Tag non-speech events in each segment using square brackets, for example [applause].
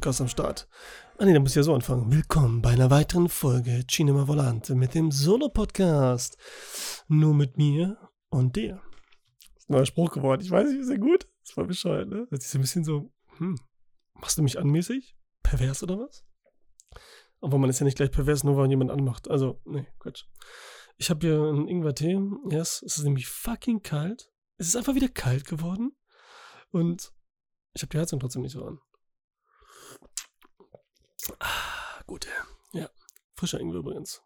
Solo-Podcast am Start. Ah ne, da muss ich ja so anfangen. Willkommen bei einer weiteren Folge Cinema Volante mit dem Solo-Podcast. Nur mit mir und dir. Das ist ein neuer Spruch geworden. Ich weiß nicht, ist ja gut? Das war bescheuert, ne? Das ist ein bisschen so, hm, machst du mich anmäßig? Pervers oder was? Aber man ist ja nicht gleich pervers, nur weil man jemand anmacht. Also, nee, Quatsch. Ich habe hier einen Ingwer-Tee. Yes, es ist nämlich fucking kalt. Es ist einfach wieder kalt geworden. Und ich habe die Heizung trotzdem nicht so an. Ah, gut. Ja. Frischer Ingwer übrigens.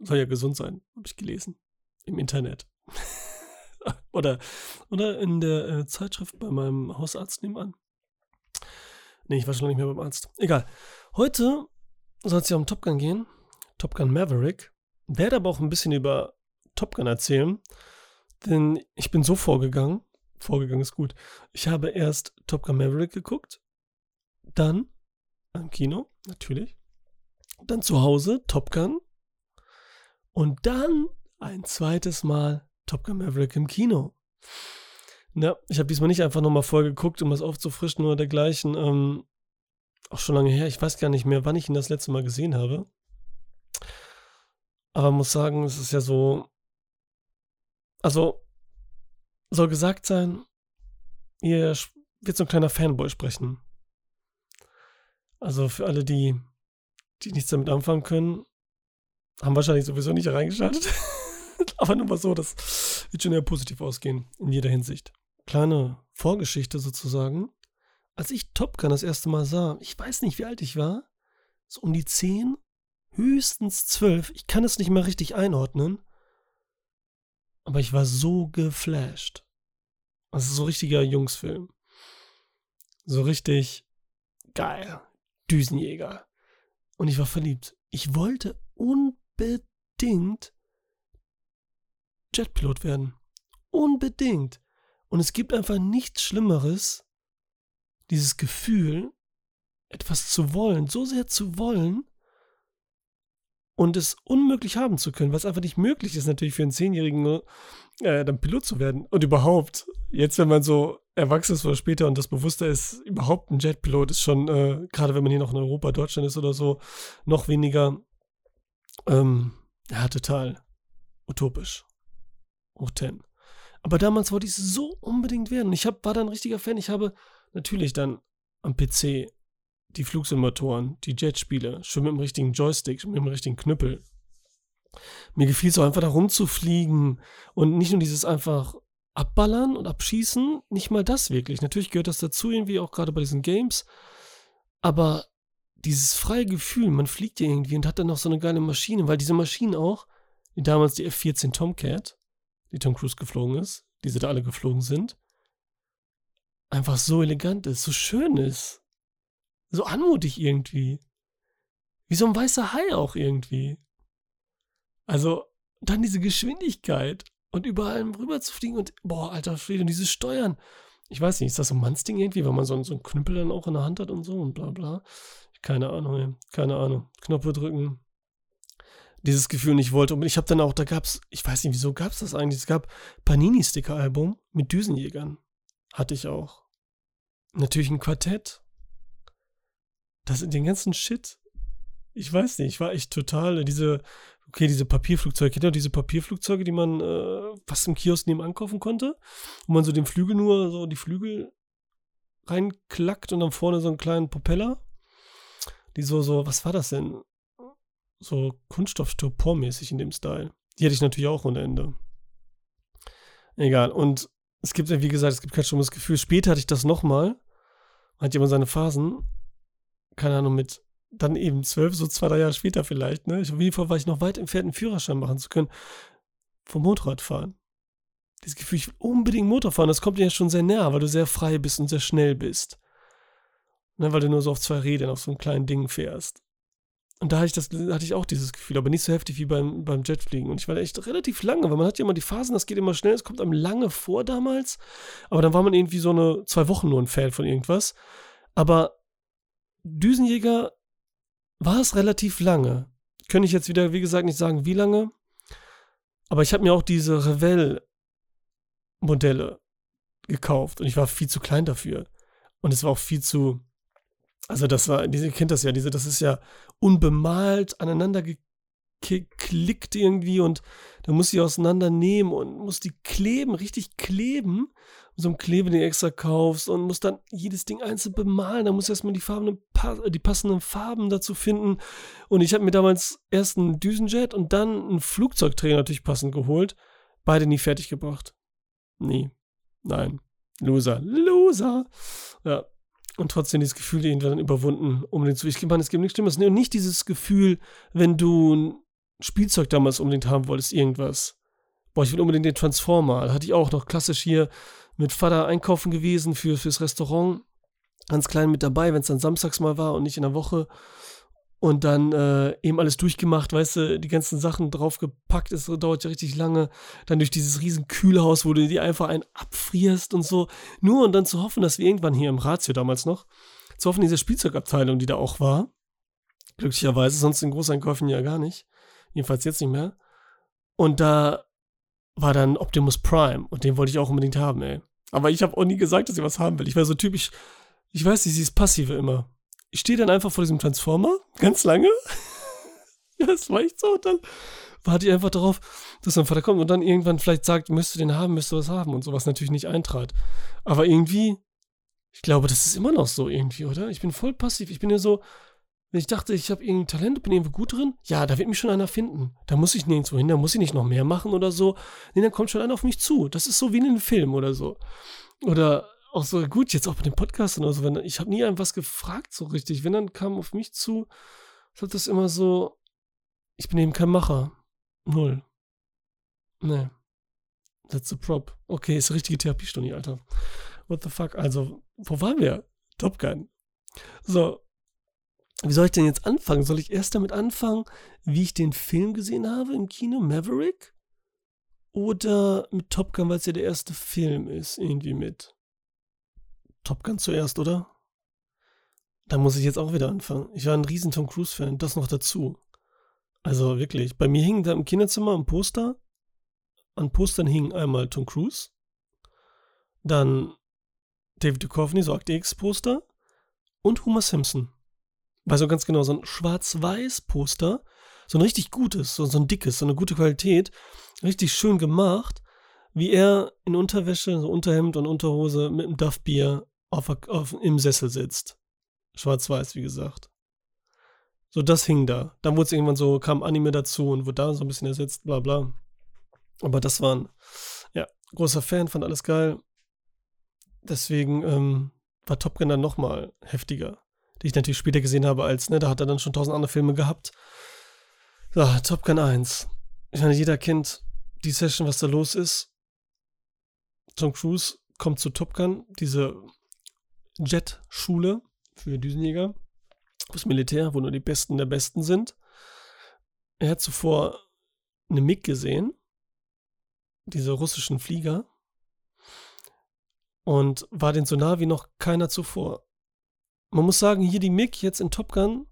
Soll ja gesund sein, habe ich gelesen. Im Internet. [laughs] oder, oder in der äh, Zeitschrift bei meinem Hausarzt nebenan. Nee, ich war schon lange nicht mehr beim Arzt. Egal. Heute soll es ja um Top Gun gehen. Top Gun Maverick. Werde aber auch ein bisschen über Top Gun erzählen. Denn ich bin so vorgegangen. Vorgegangen ist gut. Ich habe erst Top Gun Maverick geguckt. Dann im Kino, natürlich. Dann zu Hause Top Gun. Und dann ein zweites Mal Top Gun Maverick im Kino. Ja, ich habe diesmal nicht einfach nochmal vorgeguckt, um das aufzufrischen oder dergleichen. Ähm, auch schon lange her. Ich weiß gar nicht mehr, wann ich ihn das letzte Mal gesehen habe. Aber muss sagen, es ist ja so. Also, soll gesagt sein, ihr wird so ein kleiner Fanboy sprechen. Also für alle, die, die nichts damit anfangen können, haben wahrscheinlich sowieso nicht reingeschaltet. [laughs] Aber nur mal so, das wird schon eher positiv ausgehen, in jeder Hinsicht. Kleine Vorgeschichte sozusagen. Als ich Top Gun das erste Mal sah, ich weiß nicht, wie alt ich war, so um die 10, höchstens 12, ich kann es nicht mehr richtig einordnen, aber ich war so geflasht. Also so richtiger Jungsfilm. So richtig geil. Düsenjäger. Und ich war verliebt. Ich wollte unbedingt Jetpilot werden. Unbedingt. Und es gibt einfach nichts Schlimmeres, dieses Gefühl, etwas zu wollen, so sehr zu wollen und es unmöglich haben zu können, was einfach nicht möglich ist, natürlich für einen Zehnjährigen äh, dann Pilot zu werden. Und überhaupt, jetzt, wenn man so erwachsen ist oder später und das bewusster ist, überhaupt ein Jetpilot ist schon, äh, gerade wenn man hier noch in Europa, Deutschland ist oder so, noch weniger, ähm, ja, total utopisch. Hoch 10. Aber damals wollte ich so unbedingt werden. Ich hab, war da ein richtiger Fan. Ich habe natürlich dann am PC die Flugsimulatoren, die Jetspiele, schon mit dem richtigen Joystick, mit dem richtigen Knüppel. Mir gefiel es auch einfach da rumzufliegen und nicht nur dieses einfach abballern und abschießen, nicht mal das wirklich. Natürlich gehört das dazu, irgendwie auch gerade bei diesen Games. Aber dieses freie Gefühl, man fliegt ja irgendwie und hat dann noch so eine geile Maschine, weil diese Maschinen auch, wie damals die F-14 Tomcat, die Tom Cruise geflogen ist, die sie da alle geflogen sind, einfach so elegant ist, so schön ist. So anmutig irgendwie. Wie so ein weißer Hai auch irgendwie. Also, dann diese Geschwindigkeit und überall rüber zu fliegen und, boah, alter Friede, und dieses Steuern. Ich weiß nicht, ist das so ein Mannsding irgendwie, weil man so, so einen Knüppel dann auch in der Hand hat und so und bla bla. Keine Ahnung, keine Ahnung. Knöpfe drücken. Dieses Gefühl nicht wollte. Und ich habe dann auch, da gab's, ich weiß nicht, wieso gab's das eigentlich? Es gab Panini-Sticker-Album mit Düsenjägern. Hatte ich auch. Natürlich ein Quartett. Das den ganzen Shit. Ich weiß nicht, ich war echt total diese okay, diese Papierflugzeuge, kennt ihr diese Papierflugzeuge, die man äh, fast im Kiosk nebenan kaufen konnte? Wo man so den Flügel nur, so die Flügel reinklackt und dann vorne so einen kleinen Propeller. Die so, so, was war das denn? So Kunststoff-Styropor-mäßig in dem Style. Die hatte ich natürlich auch ohne Ende. Egal. Und es gibt, wie gesagt, es gibt kein schlimmes Gefühl. Später hatte ich das nochmal. Hat jemand seine Phasen. Keine Ahnung, mit dann eben zwölf, so zwei, drei Jahre später vielleicht, ne? Ich, auf jeden Fall war ich noch weit entfernt, einen Führerschein machen zu können, vom Motorradfahren. Dieses Gefühl, ich will unbedingt Motor fahren, das kommt dir ja schon sehr nah, weil du sehr frei bist und sehr schnell bist. Ne, weil du nur so auf zwei Rädern auf so einem kleinen Ding fährst. Und da hatte ich, das, hatte ich auch dieses Gefühl, aber nicht so heftig wie beim, beim Jetfliegen. Und ich war echt relativ lange, weil man hat ja immer die Phasen, das geht immer schnell, es kommt einem lange vor damals. Aber dann war man irgendwie so eine, zwei Wochen nur ein Fan von irgendwas. Aber Düsenjäger war es relativ lange. Könnte ich jetzt wieder, wie gesagt, nicht sagen, wie lange. Aber ich habe mir auch diese Revell-Modelle gekauft und ich war viel zu klein dafür. Und es war auch viel zu, Also das war, ihr kennt das ja, diese, das ist ja unbemalt aneinander geklickt irgendwie und da muss sie auseinandernehmen und muss die kleben, richtig kleben. So einem Klebe, den du extra kaufst und muss dann jedes Ding einzeln bemalen. Da muss erstmal die Farben, die passenden Farben dazu finden. Und ich habe mir damals erst einen Düsenjet und dann einen Flugzeugträger natürlich passend geholt. Beide nie fertig gebracht. Nie. Nein. Loser. Loser. Ja. Und trotzdem dieses Gefühl irgendwann überwunden, um den zu. Ich meine, es gibt nichts Schlimmes. Und nicht dieses Gefühl, wenn du Spielzeug damals unbedingt haben wolltest, irgendwas. Boah, ich will unbedingt den Transformer. Da hatte ich auch noch klassisch hier mit Vater einkaufen gewesen für, fürs Restaurant. Ganz klein mit dabei, wenn es dann samstags mal war und nicht in der Woche. Und dann äh, eben alles durchgemacht, weißt du, die ganzen Sachen draufgepackt, es dauert ja richtig lange. Dann durch dieses riesen Kühlhaus, wo du die einfach einen abfrierst und so. Nur und dann zu hoffen, dass wir irgendwann hier im Ratio damals noch, zu hoffen, diese Spielzeugabteilung, die da auch war, glücklicherweise, sonst in Großeinkäufen ja gar nicht, Jedenfalls jetzt nicht mehr. Und da war dann Optimus Prime und den wollte ich auch unbedingt haben, ey. Aber ich habe auch nie gesagt, dass ich was haben will. Ich war so typisch, ich weiß nicht, dieses Passive immer. Ich stehe dann einfach vor diesem Transformer, ganz lange. [laughs] ja, das war echt so. Und dann warte ich einfach darauf, dass mein Vater kommt und dann irgendwann vielleicht sagt, müsste den haben, müsste was haben und sowas natürlich nicht eintrat. Aber irgendwie, ich glaube, das ist immer noch so irgendwie, oder? Ich bin voll passiv. Ich bin ja so, wenn ich dachte, ich habe irgendein Talent, bin irgendwo gut drin, ja, da wird mich schon einer finden. Da muss ich nirgendwo hin, da muss ich nicht noch mehr machen oder so. Nee, dann kommt schon einer auf mich zu. Das ist so wie in einem Film oder so. Oder auch so, gut, jetzt auch bei dem Podcast oder so. Wenn, ich habe nie einem was gefragt so richtig. Wenn dann kam auf mich zu, hat das immer so, ich bin eben kein Macher. Null. Nee. That's a prop. Okay, ist eine richtige Therapiestunde, Alter. What the fuck? Also, wo waren wir? Top Gun. So, wie soll ich denn jetzt anfangen? Soll ich erst damit anfangen, wie ich den Film gesehen habe im Kino, Maverick? Oder mit Top Gun, weil es ja der erste Film ist, irgendwie mit? Top Gun zuerst, oder? Da muss ich jetzt auch wieder anfangen. Ich war ein riesen Tom Cruise-Fan, das noch dazu. Also wirklich, bei mir hing da im Kinderzimmer ein Poster. An Postern hing einmal Tom Cruise, dann David Duchovny, so Akte X-Poster und Homer Simpson weiß auch ganz genau, so ein Schwarz-Weiß-Poster, so ein richtig gutes, so, so ein dickes, so eine gute Qualität, richtig schön gemacht, wie er in Unterwäsche, so Unterhemd und Unterhose mit einem Duffbier auf, auf, im Sessel sitzt. Schwarz-Weiß, wie gesagt. So, das hing da. Dann wurde es irgendwann so, kam Anime dazu und wurde da so ein bisschen ersetzt, bla bla. Aber das waren, ja, großer Fan, fand alles geil. Deswegen ähm, war Top Gun dann nochmal heftiger die ich natürlich später gesehen habe, als, ne, da hat er dann schon tausend andere Filme gehabt. So, Top Gun 1. Ich meine, jeder kennt die Session, was da los ist. Tom Cruise kommt zu Top Gun, diese Jet-Schule für Düsenjäger, das Militär, wo nur die Besten der Besten sind. Er hat zuvor eine MiG gesehen, diese russischen Flieger, und war den so nah wie noch keiner zuvor man muss sagen, hier die MIG jetzt in Top Gun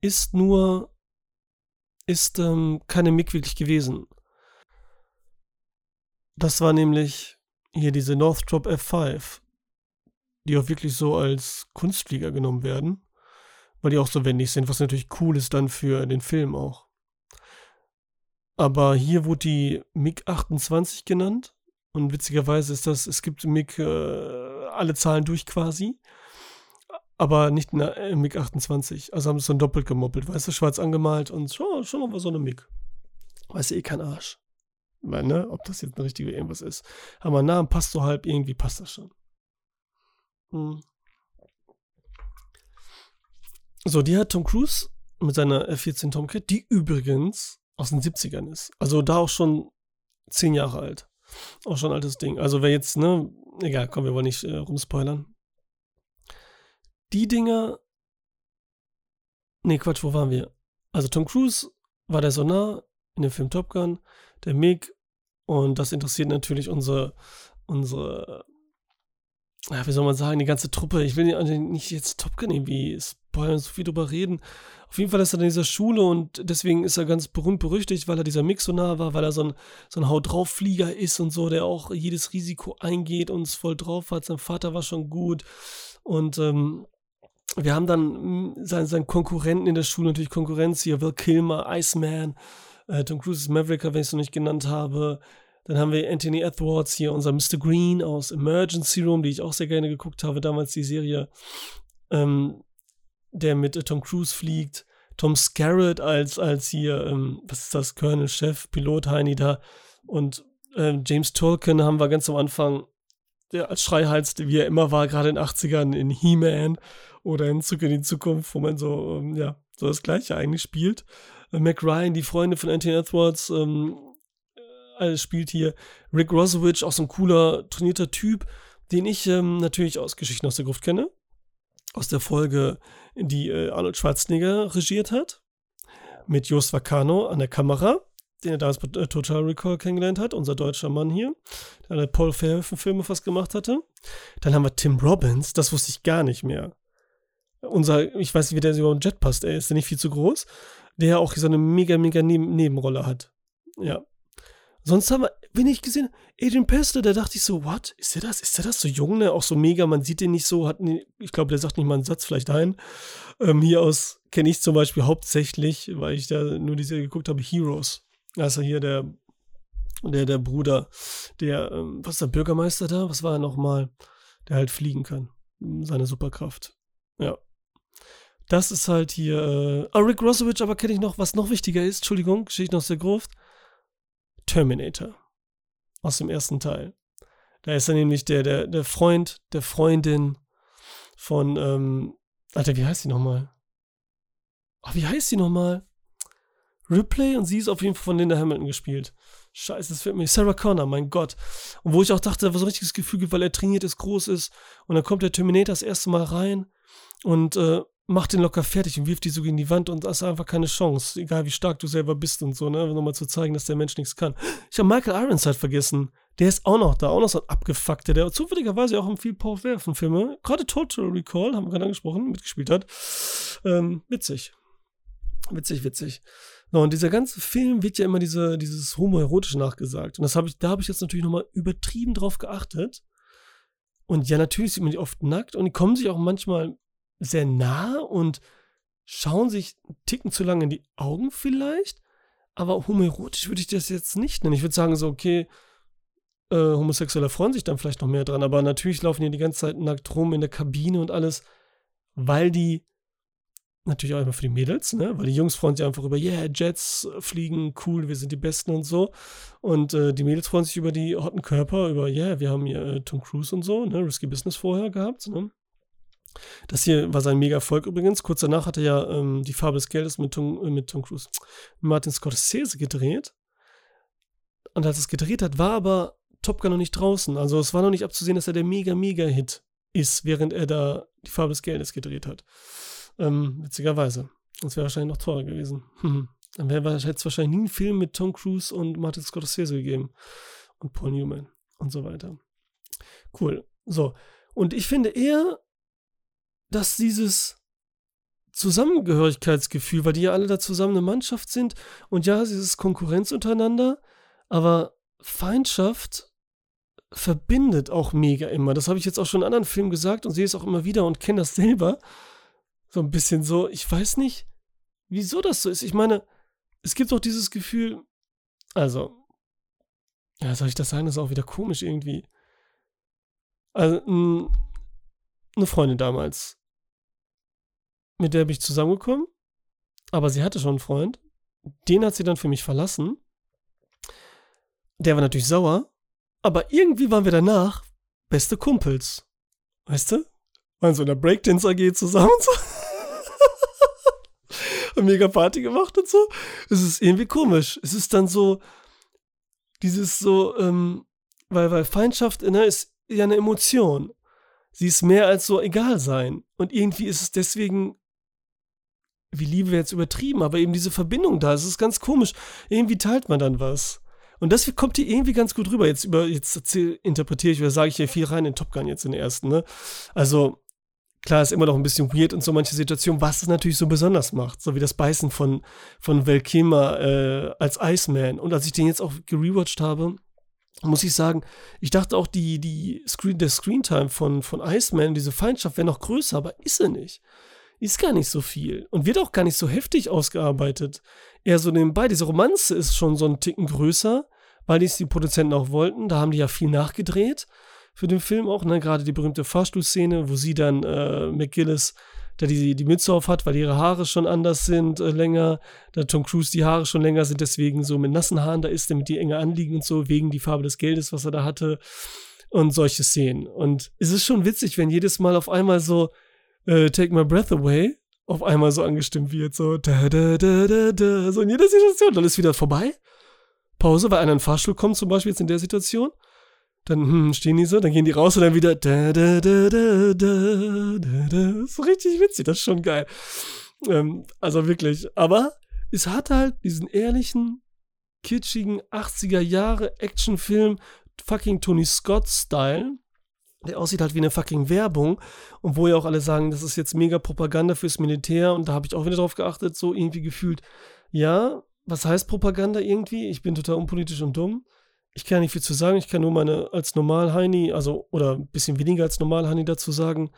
ist nur, ist ähm, keine MIG wirklich gewesen. Das war nämlich hier diese Northrop F5, die auch wirklich so als Kunstflieger genommen werden, weil die auch so wendig sind, was natürlich cool ist dann für den Film auch. Aber hier wurde die MiG-28 genannt und witzigerweise ist das, es gibt MiG äh, alle Zahlen durch quasi aber nicht in der MiG 28. Also haben sie es dann doppelt gemoppelt, weißt du, schwarz angemalt und schon, schon mal so eine MiG. Weißt eh kein Arsch. Weil, ne, ob das jetzt eine richtige irgendwas ist. Aber Namen passt so halb, irgendwie passt das schon. Hm. So, die hat Tom Cruise mit seiner F-14 Tomcat, die übrigens aus den 70ern ist. Also da auch schon zehn Jahre alt. Auch schon ein altes Ding. Also wer jetzt, ne, egal, komm, wir wollen nicht äh, rumspoilern die Dinger. Nee, Quatsch, wo waren wir? Also Tom Cruise war der Sonar in dem Film Top Gun, der Mig und das interessiert natürlich unsere, unsere, ja, wie soll man sagen, die ganze Truppe. Ich will nicht jetzt Top Gun irgendwie spoilern, so viel drüber reden. Auf jeden Fall ist er in dieser Schule und deswegen ist er ganz berühmt berüchtigt, weil er dieser Mix-Sonar war, weil er so ein, so ein Haut-drauf-Flieger ist und so, der auch jedes Risiko eingeht und es voll drauf hat. Sein Vater war schon gut und ähm, wir haben dann mm, seinen, seinen Konkurrenten in der Schule, natürlich Konkurrenz hier, Will Kilmer, Iceman, äh, Tom Cruise's Maverick, wenn ich es noch nicht genannt habe. Dann haben wir Anthony Edwards hier, unser Mr. Green aus Emergency Room, die ich auch sehr gerne geguckt habe, damals die Serie, ähm, der mit äh, Tom Cruise fliegt. Tom Scarrett als, als hier, ähm, was ist das, Colonel, Chef, Pilot, Heini da. Und ähm, James Tolkien haben wir ganz am Anfang, der als Schreihals, wie er immer war, gerade in den 80ern in He-Man oder in Zurück in die Zukunft, wo man so, ähm, ja, so das Gleiche eigentlich spielt. Äh, Mac Ryan, die Freunde von Anthony Edwards, ähm, alles spielt hier. Rick Rosowich, auch so ein cooler, trainierter Typ, den ich ähm, natürlich aus Geschichten aus der Gruft kenne. Aus der Folge, die äh, Arnold Schwarzenegger regiert hat. Mit Jost Vacano an der Kamera, den er damals bei äh, Total Recall kennengelernt hat, unser deutscher Mann hier, der alle Paul Verhoeven-Filme fast gemacht hatte. Dann haben wir Tim Robbins, das wusste ich gar nicht mehr. Unser, ich weiß nicht, wie der über den Jet passt, ey, ist der nicht viel zu groß? Der auch so eine mega, mega Neben Nebenrolle hat. Ja, Sonst haben wir, wenn ich gesehen, Adrian Pester, da dachte ich so, what? Ist der das? Ist der das so jung, ne? Auch so mega, man sieht den nicht so, hat nie, ich glaube, der sagt nicht mal einen Satz vielleicht ein. Ähm, hier aus kenne ich zum Beispiel hauptsächlich, weil ich da nur die Serie geguckt habe, Heroes. Also hier der, der, der Bruder, der, ähm, was ist der Bürgermeister da? Was war er nochmal? Der halt fliegen kann. Seine Superkraft. Ja. Das ist halt hier, äh, ah, Rick Rosowich, aber kenne ich noch, was noch wichtiger ist, Entschuldigung, Geschichte aus der Gruft Terminator aus dem ersten Teil. Da ist er nämlich der, der, der Freund der Freundin von, ähm, Alter, wie heißt die nochmal? Ach, wie heißt die nochmal? Ripley und sie ist auf jeden Fall von Linda Hamilton gespielt. Scheiße, das fällt mir. Sarah Connor, mein Gott. Und wo ich auch dachte, was ein richtiges Gefühl gibt, weil er trainiert ist, groß ist. Und dann kommt der Terminator das erste Mal rein und äh, macht den locker fertig und wirft die so gegen die Wand und hast einfach keine Chance, egal wie stark du selber bist und so, ne? Nochmal zu zeigen, dass der Mensch nichts kann. Ich habe Michael Ironside vergessen. Der ist auch noch da, auch noch so ein abgefuckter, der zufälligerweise auch in viel Paul Verhoeven-Filme, gerade Total Recall, haben wir gerade angesprochen, mitgespielt hat. Ähm, witzig. Witzig, witzig. No, und dieser ganze Film wird ja immer diese, dieses Homoerotische nachgesagt. Und das habe ich, da habe ich jetzt natürlich nochmal übertrieben drauf geachtet. Und ja, natürlich sieht man die oft nackt und die kommen sich auch manchmal sehr nah und schauen sich einen Ticken zu lange in die Augen vielleicht. Aber homoerotisch würde ich das jetzt nicht nennen. Ich würde sagen, so, okay, äh, Homosexuelle freuen sich dann vielleicht noch mehr dran. Aber natürlich laufen die die ganze Zeit nackt rum in der Kabine und alles, weil die natürlich auch immer für die Mädels, ne? Weil die Jungs freuen sich einfach über, yeah, Jets fliegen, cool, wir sind die Besten und so. Und äh, die Mädels freuen sich über die hotten Körper, über, yeah, wir haben hier äh, Tom Cruise und so, ne? Risky Business vorher gehabt, ne? Das hier war sein Mega-Erfolg übrigens. Kurz danach hat er ja ähm, die Farbe des Geldes mit Tom, äh, mit Tom Cruise, Martin Scorsese gedreht. Und als es gedreht hat, war aber Top Gun noch nicht draußen. Also es war noch nicht abzusehen, dass er der Mega-Mega-Hit ist, während er da die Farbe des Geldes gedreht hat. Ähm, witzigerweise. Das wäre wahrscheinlich noch teurer gewesen. [laughs] Dann wäre es wahrscheinlich nie einen Film mit Tom Cruise und Martin Scorsese gegeben. Und Paul Newman und so weiter. Cool. So. Und ich finde eher, dass dieses Zusammengehörigkeitsgefühl, weil die ja alle da zusammen eine Mannschaft sind und ja, es ist Konkurrenz untereinander, aber Feindschaft verbindet auch mega immer. Das habe ich jetzt auch schon in anderen Filmen gesagt und sehe es auch immer wieder und kenne das selber. So ein bisschen so, ich weiß nicht, wieso das so ist. Ich meine, es gibt auch dieses Gefühl, also, ja, soll ich das sagen, das ist auch wieder komisch irgendwie. Also, eine Freundin damals, mit der bin ich zusammengekommen, aber sie hatte schon einen Freund. Den hat sie dann für mich verlassen. Der war natürlich sauer, aber irgendwie waren wir danach beste Kumpels. Weißt du? Waren so in der Breakdance AG zusammen und so. [laughs] Haben mega Party gemacht und so. Es ist irgendwie komisch. Es ist dann so, dieses so, ähm, weil, weil Feindschaft ne, ist ja eine Emotion. Sie ist mehr als so egal sein. Und irgendwie ist es deswegen wie Liebe jetzt übertrieben, aber eben diese Verbindung da, es ist ganz komisch. Irgendwie teilt man dann was. Und das kommt hier irgendwie ganz gut rüber. Jetzt über, jetzt interpretiere ich oder sage ich hier viel rein in Top Gun jetzt in den ersten, ne? Also, klar, ist immer noch ein bisschen weird und so manche Situationen, was es natürlich so besonders macht. So wie das Beißen von, von Kilmer äh, als Iceman. Und als ich den jetzt auch gerewatcht habe, muss ich sagen, ich dachte auch, die, die Screen, der Screentime von, von Iceman, diese Feindschaft wäre noch größer, aber ist sie nicht. Ist gar nicht so viel und wird auch gar nicht so heftig ausgearbeitet. Eher so nebenbei. Diese Romanze ist schon so ein Ticken größer, weil dies die Produzenten auch wollten. Da haben die ja viel nachgedreht für den Film auch, ne? Gerade die berühmte Fahrstuhlszene, wo sie dann äh, McGillis der die, die Mütze auf hat, weil ihre Haare schon anders sind, äh, länger, da Tom Cruise die Haare schon länger sind, deswegen so mit nassen Haaren da ist, damit die enger anliegen und so, wegen die Farbe des Geldes, was er da hatte und solche Szenen. Und es ist schon witzig, wenn jedes Mal auf einmal so äh, Take My Breath Away auf einmal so angestimmt wird, so da da da da da, so in jeder Situation, dann ist wieder vorbei. Pause, weil einer in den Fahrstuhl kommt, zum Beispiel jetzt in der Situation dann hm, stehen die so, dann gehen die raus und dann wieder da, da, da, da, da, da, da. So richtig witzig, das ist schon geil. Ähm, also wirklich. Aber es hat halt diesen ehrlichen, kitschigen 80er Jahre Actionfilm, fucking Tony Scott-Style, der aussieht halt wie eine fucking Werbung und wo ja auch alle sagen, das ist jetzt mega Propaganda fürs Militär und da habe ich auch wieder drauf geachtet, so irgendwie gefühlt, ja, was heißt Propaganda irgendwie? Ich bin total unpolitisch und dumm ich kann nicht viel zu sagen, ich kann nur meine als Normal-Heini, also oder ein bisschen weniger als Normal-Heini dazu sagen,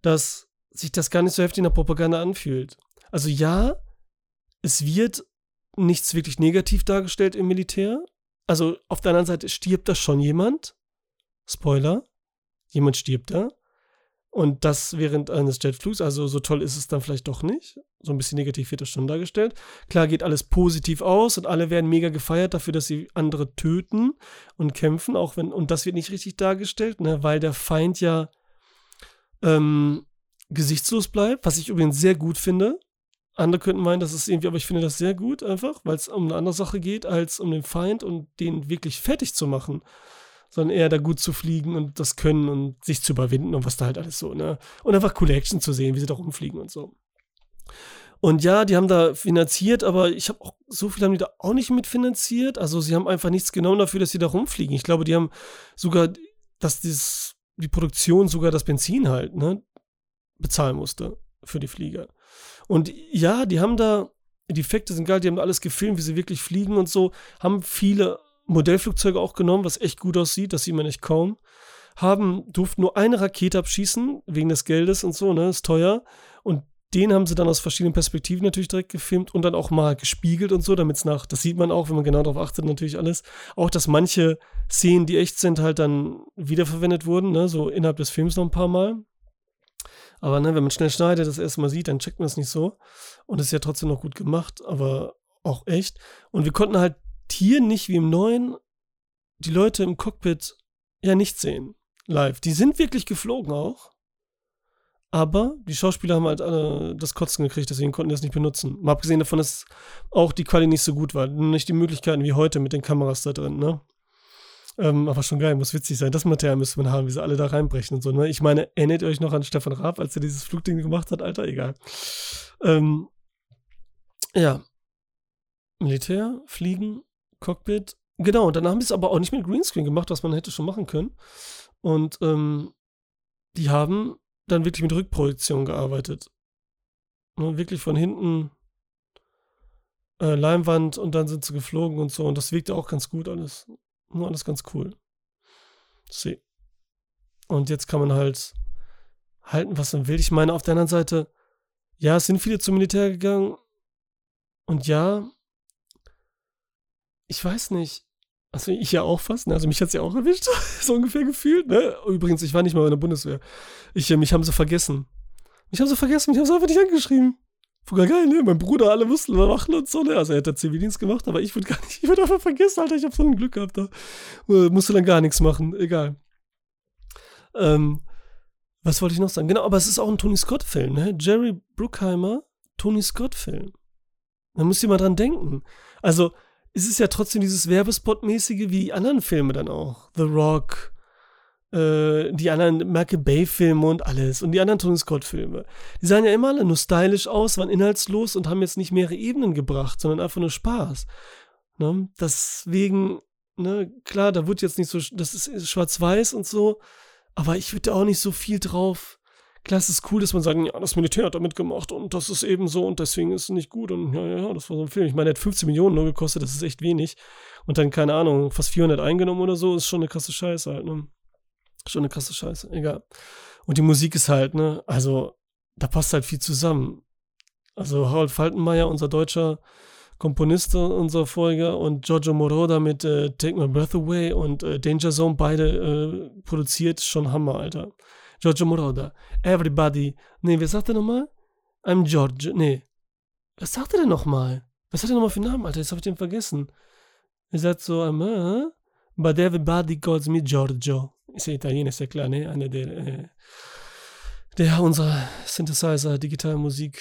dass sich das gar nicht so heftig in der Propaganda anfühlt. Also ja, es wird nichts wirklich negativ dargestellt im Militär. Also auf der anderen Seite stirbt da schon jemand. Spoiler. Jemand stirbt da. Und das während eines Jetflugs, also so toll ist es dann vielleicht doch nicht. So ein bisschen negativ wird das schon dargestellt. Klar geht alles positiv aus und alle werden mega gefeiert dafür, dass sie andere töten und kämpfen, auch wenn, und das wird nicht richtig dargestellt, ne, weil der Feind ja ähm, gesichtslos bleibt, was ich übrigens sehr gut finde. Andere könnten meinen, das ist irgendwie, aber ich finde das sehr gut einfach, weil es um eine andere Sache geht, als um den Feind und den wirklich fertig zu machen sondern eher da gut zu fliegen und das können und sich zu überwinden und was da halt alles so, ne? Und einfach coole Action zu sehen, wie sie da rumfliegen und so. Und ja, die haben da finanziert, aber ich habe auch, so viel haben die da auch nicht mitfinanziert. Also sie haben einfach nichts genommen dafür, dass sie da rumfliegen. Ich glaube, die haben sogar, dass dieses, die Produktion sogar das Benzin halt, ne, bezahlen musste für die Flieger. Und ja, die haben da, die Effekte sind geil, die haben da alles gefilmt, wie sie wirklich fliegen und so, haben viele Modellflugzeuge auch genommen, was echt gut aussieht, das sieht man echt kaum. Haben, durften nur eine Rakete abschießen, wegen des Geldes und so, ne, ist teuer. Und den haben sie dann aus verschiedenen Perspektiven natürlich direkt gefilmt und dann auch mal gespiegelt und so, damit es nach, das sieht man auch, wenn man genau darauf achtet, natürlich alles. Auch, dass manche Szenen, die echt sind, halt dann wiederverwendet wurden, ne, so innerhalb des Films noch ein paar Mal. Aber ne, wenn man schnell schneidet, das erste Mal sieht, dann checkt man es nicht so. Und es ist ja trotzdem noch gut gemacht, aber auch echt. Und wir konnten halt hier nicht wie im neuen die Leute im Cockpit ja nicht sehen. Live. Die sind wirklich geflogen auch. Aber die Schauspieler haben halt alle das Kotzen gekriegt, deswegen konnten die das nicht benutzen. Mal abgesehen davon, dass auch die Quali nicht so gut war. Nicht die Möglichkeiten wie heute mit den Kameras da drin, ne? Ähm, aber schon geil, muss witzig sein. Das Material müsste man haben, wie sie alle da reinbrechen und so. Ne? Ich meine, erinnert ihr euch noch an Stefan Raab, als er dieses Flugding gemacht hat? Alter, egal. Ähm, ja. Militär, Fliegen, Cockpit. Genau, und dann haben sie es aber auch nicht mit Greenscreen gemacht, was man hätte schon machen können. Und ähm, die haben dann wirklich mit Rückprojektion gearbeitet. Ne, wirklich von hinten äh, Leinwand und dann sind sie geflogen und so. Und das wirkte auch ganz gut alles. Nur alles ganz cool. See. Und jetzt kann man halt halten, was man will. Ich meine, auf der anderen Seite, ja, es sind viele zum Militär gegangen. Und ja, ich weiß nicht. Also ich ja auch fast, ne? Also mich hat es ja auch erwischt, [laughs] so ungefähr gefühlt, ne? Übrigens, ich war nicht mal in der Bundeswehr. Ich, äh, mich haben sie vergessen. Mich haben sie vergessen, mich haben sie einfach nicht angeschrieben. Voll geil, ne? Mein Bruder, alle mussten machen und so, ne? Also er hat da Zivildienst gemacht, aber ich wurde gar nicht, [laughs] ich wurde einfach vergessen, Alter. Ich habe so ein Glück gehabt da. Äh, musste dann gar nichts machen, egal. Ähm, was wollte ich noch sagen? Genau, aber es ist auch ein Tony Scott-Film, ne? Jerry Bruckheimer, Tony Scott-Film. Da müsst ihr mal dran denken. Also, es ist ja trotzdem dieses Werbespot-mäßige wie die anderen Filme dann auch. The Rock, äh, die anderen Michael Bay-Filme und alles und die anderen Tony Scott-Filme. Die sahen ja immer alle nur stylisch aus, waren inhaltslos und haben jetzt nicht mehrere Ebenen gebracht, sondern einfach nur Spaß. Ne? Deswegen, ne, klar, da wird jetzt nicht so, das ist schwarz-weiß und so, aber ich würde auch nicht so viel drauf klar, es ist cool, dass man sagt, ja, das Militär hat da mitgemacht und das ist eben so und deswegen ist es nicht gut und ja, ja, das war so ein Film. Ich meine, der hat 15 Millionen nur gekostet, das ist echt wenig. Und dann, keine Ahnung, fast 400 eingenommen oder so, ist schon eine krasse Scheiße halt, ne? Schon eine krasse Scheiße, egal. Und die Musik ist halt, ne, also, da passt halt viel zusammen. Also, Harold Faltenmeier, unser deutscher Komponist unser Vorher und Giorgio Moroder mit äh, Take My Breath Away und äh, Danger Zone beide äh, produziert, schon Hammer, Alter. Giorgio Moroder, Everybody, nee, wer sagt der nochmal? I'm Giorgio, nee. Was sagt er denn nochmal? Was hat er nochmal für einen Namen, Alter? Jetzt hab ich den vergessen. Er sagt so, uh, but everybody calls me Giorgio. Ist ja Italiener, ist ja klar, ne? Einer der, äh, der unserer Synthesizer, Digitalmusik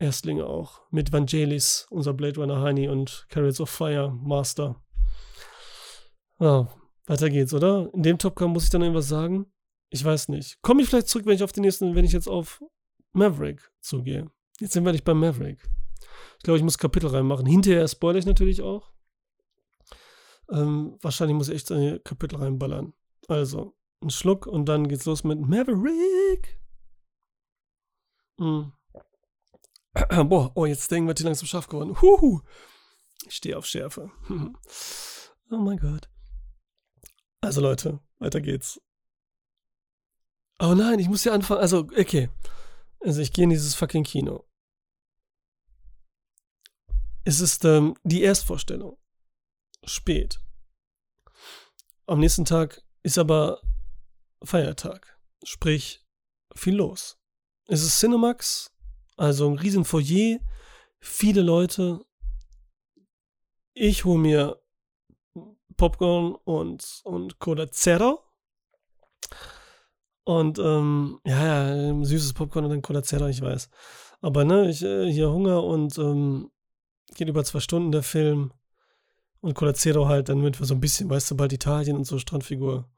Erstlinge auch. Mit Vangelis, unser Blade Runner Heini und Carrots of Fire Master. Ja, weiter geht's, oder? In dem Topcam muss ich dann irgendwas sagen? Ich weiß nicht. Komme ich vielleicht zurück, wenn ich auf den nächsten, wenn ich jetzt auf Maverick zugehe. Jetzt sind wir nicht beim Maverick. Ich glaube, ich muss Kapitel reinmachen. Hinterher spoilere ich natürlich auch. Ähm, wahrscheinlich muss ich echt ein Kapitel reinballern. Also, ein Schluck und dann geht's los mit Maverick. Hm. [clears throat] Boah, oh, jetzt denken wir die langsam scharf geworden. Huhu. Ich stehe auf Schärfe. [laughs] oh mein Gott. Also Leute, weiter geht's. Oh nein, ich muss ja anfangen. Also, okay. Also ich gehe in dieses fucking Kino. Es ist ähm, die Erstvorstellung. Spät. Am nächsten Tag ist aber Feiertag. Sprich, viel los. Es ist Cinemax also ein riesen Foyer, viele Ich hole mir Popcorn und, und Cola Zero. Und ähm, ja, ja, süßes Popcorn und dann Cola Zero, ich weiß. Aber ne, ich äh, hier Hunger und ähm, geht über zwei Stunden der Film. Und Cola Zero halt, dann mit so ein bisschen, weißt du, bald Italien und so Strandfigur.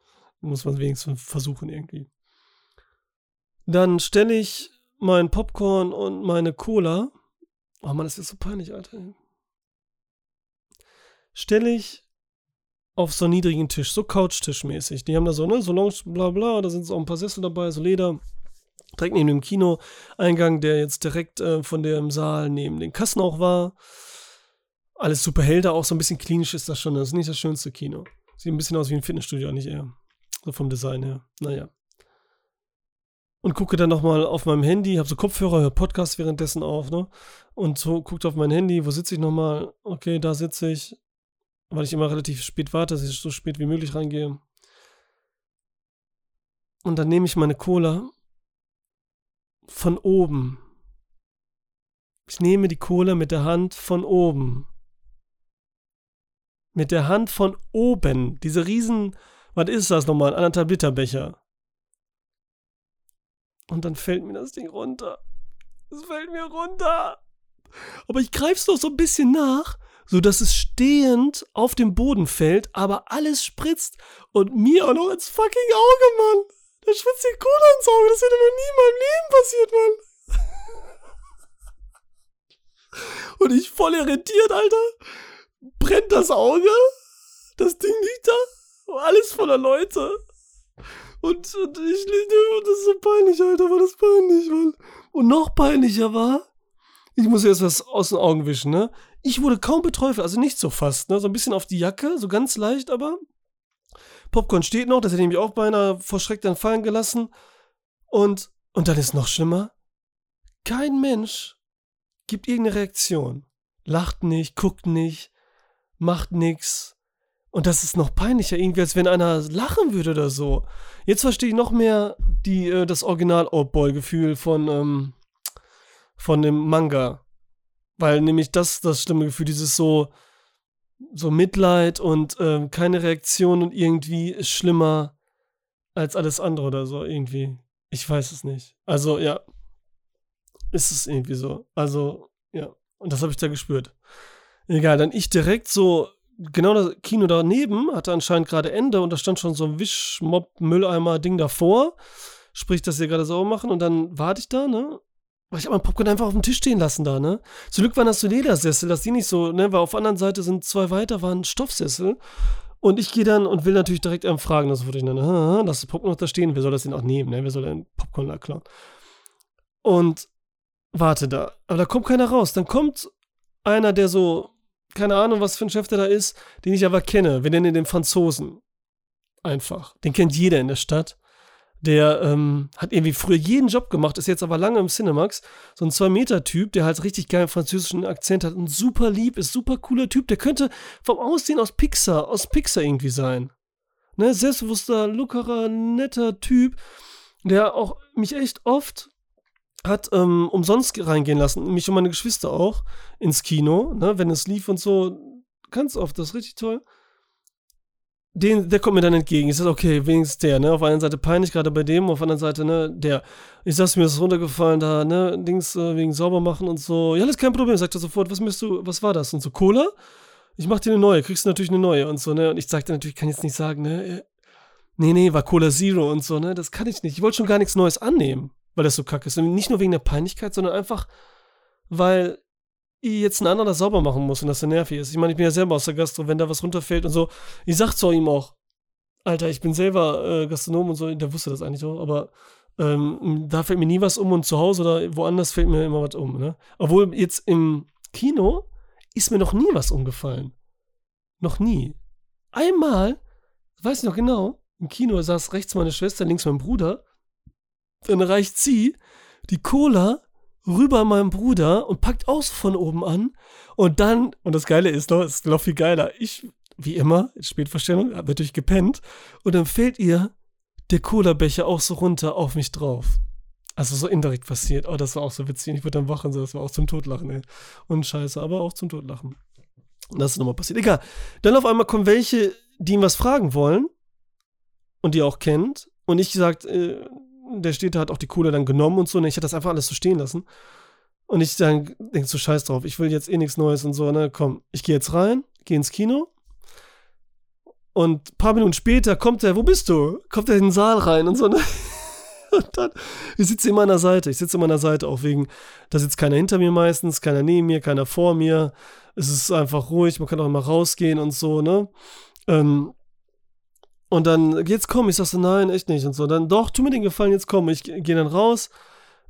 Muss man wenigstens versuchen irgendwie. Dann stelle ich mein Popcorn und meine Cola. Oh Mann, das ist so peinlich, Alter. Stelle ich auf so niedrigen Tisch, so Couchtischmäßig. Die haben da so, ne, so Lounge, bla bla, da sind so ein paar Sessel dabei, so Leder. Direkt neben dem Kinoeingang, der jetzt direkt äh, von dem Saal neben den Kassen auch war. Alles super hell da, auch so ein bisschen klinisch ist das schon. Das ist nicht das schönste Kino. Sieht ein bisschen aus wie ein Fitnessstudio, nicht eher. So vom Design her. Naja und gucke dann nochmal auf meinem Handy, habe so Kopfhörer, höre Podcast währenddessen auf, ne? Und so guckt auf mein Handy, wo sitze ich nochmal? Okay, da sitze ich, weil ich immer relativ spät warte, dass ich so spät wie möglich reingehe. Und dann nehme ich meine Cola von oben. Ich nehme die Cola mit der Hand von oben. Mit der Hand von oben. Diese riesen, was ist das nochmal? Anderthalb Liter Becher. Und dann fällt mir das Ding runter. Es fällt mir runter. Aber ich greife es doch so ein bisschen nach, sodass es stehend auf dem Boden fällt, aber alles spritzt und mir auch noch ins fucking Auge, Mann. Da spritzt die Kohle ins Auge. Das hätte mir nie in meinem Leben passiert, Mann. [laughs] Und ich voll irritiert, Alter. Brennt das Auge? Das Ding liegt da. Alles voller Leute. Und, und ich, das ist so peinlich, Alter, war das peinlich, Mann. Und noch peinlicher war, ich muss jetzt was aus den Augen wischen, ne? Ich wurde kaum beträufelt, also nicht so fast, ne? So ein bisschen auf die Jacke, so ganz leicht, aber. Popcorn steht noch, das hätte ich mich auch beinahe vor Schreck dann fallen gelassen. Und, und dann ist noch schlimmer. Kein Mensch gibt irgendeine Reaktion. Lacht nicht, guckt nicht, macht nichts. Und das ist noch peinlicher, irgendwie, als wenn einer lachen würde oder so. Jetzt verstehe ich noch mehr die, äh, das Original Oldboy-Gefühl von, ähm, von dem Manga. Weil nämlich das das schlimme Gefühl, dieses so, so Mitleid und ähm, keine Reaktion und irgendwie ist schlimmer als alles andere oder so, irgendwie. Ich weiß es nicht. Also, ja. Ist es irgendwie so. Also, ja. Und das habe ich da gespürt. Egal, dann ich direkt so genau das Kino daneben hatte anscheinend gerade Ende und da stand schon so ein Wischmob-Mülleimer-Ding davor. Sprich, dass sie gerade sauber machen und dann warte ich da, ne? Weil ich habe mein Popcorn einfach auf dem Tisch stehen lassen da, ne? Zum Glück waren das so Ledersessel, dass die nicht so, ne? Weil auf der anderen Seite sind zwei weiter, waren Stoffsessel. Und ich gehe dann und will natürlich direkt einem fragen, das wurde ich dann, lass das Popcorn noch da stehen, wer soll das denn auch nehmen, ne? Wer soll denn Popcorn da klauen? Und warte da. Aber da kommt keiner raus. Dann kommt einer, der so, keine Ahnung, was für ein Chef der da ist, den ich aber kenne. Wir nennen den Franzosen. Einfach. Den kennt jeder in der Stadt. Der ähm, hat irgendwie früher jeden Job gemacht, ist jetzt aber lange im Cinemax. So ein 2-Meter-Typ, der halt richtig geilen französischen Akzent hat und super lieb ist, super cooler Typ. Der könnte vom Aussehen aus Pixar, aus Pixar irgendwie sein. Ne, selbstbewusster, lockerer, netter Typ, der auch mich echt oft hat ähm, umsonst reingehen lassen, mich und meine Geschwister auch, ins Kino, ne, wenn es lief und so, ganz oft, das ist richtig toll. Den, der kommt mir dann entgegen. Ich sage, okay, wenigstens der, ne? Auf einer Seite peinlich, gerade bei dem, auf der anderen Seite, ne, der. Ich sag, mir ist runtergefallen da, ne, Dings äh, wegen sauber machen und so. Ja, das ist kein Problem, sagt er sofort, was möchtest du, was war das? Und so, Cola? Ich mach dir eine neue, kriegst du natürlich eine neue und so, ne? Und ich sagte natürlich, kann jetzt nicht sagen, ne? Äh, nee, nee, war Cola Zero und so, ne? Das kann ich nicht. Ich wollte schon gar nichts Neues annehmen weil das so kacke ist. Und nicht nur wegen der Peinlichkeit, sondern einfach, weil jetzt ein anderer das sauber machen muss und das so nervig ist. Ich meine, ich bin ja selber aus der Gastro, wenn da was runterfällt und so. Ich sag zu ihm auch, Alter, ich bin selber äh, Gastronom und so, der wusste das eigentlich auch, aber ähm, da fällt mir nie was um und zu Hause oder woanders fällt mir immer was um. Ne? Obwohl jetzt im Kino ist mir noch nie was umgefallen. Noch nie. Einmal, weiß ich noch genau, im Kino saß rechts meine Schwester, links mein Bruder dann reicht sie die Cola rüber meinem Bruder und packt aus von oben an. Und dann, und das Geile ist noch, ist noch viel geiler, ich, wie immer, Spätverstellung, habe natürlich gepennt. Und dann fällt ihr der Cola-Becher auch so runter auf mich drauf. Also so indirekt passiert. Oh, das war auch so witzig. Ich wurde dann wach und so, das war auch zum Totlachen, ey. Und scheiße, aber auch zum Totlachen. Und das ist nochmal passiert. Egal. Dann auf einmal kommen welche, die ihm was fragen wollen und die auch kennt. Und ich gesagt, äh, der da, hat auch die Kohle dann genommen und so. Und ne, ich hätte das einfach alles so stehen lassen. Und ich dann denke so, scheiß drauf, ich will jetzt eh nichts Neues und so, ne, komm, ich gehe jetzt rein, gehe ins Kino. Und ein paar Minuten später kommt er, wo bist du? Kommt er in den Saal rein und so, ne? [laughs] Und dann, ich sitze in meiner Seite, ich sitze in meiner Seite auch wegen, da sitzt keiner hinter mir meistens, keiner neben mir, keiner vor mir. Es ist einfach ruhig, man kann auch immer rausgehen und so, ne? Ähm, und dann, jetzt komm, ich sag so, nein, echt nicht. Und so, dann, doch, tu mir den Gefallen, jetzt komm. Ich gehe dann raus,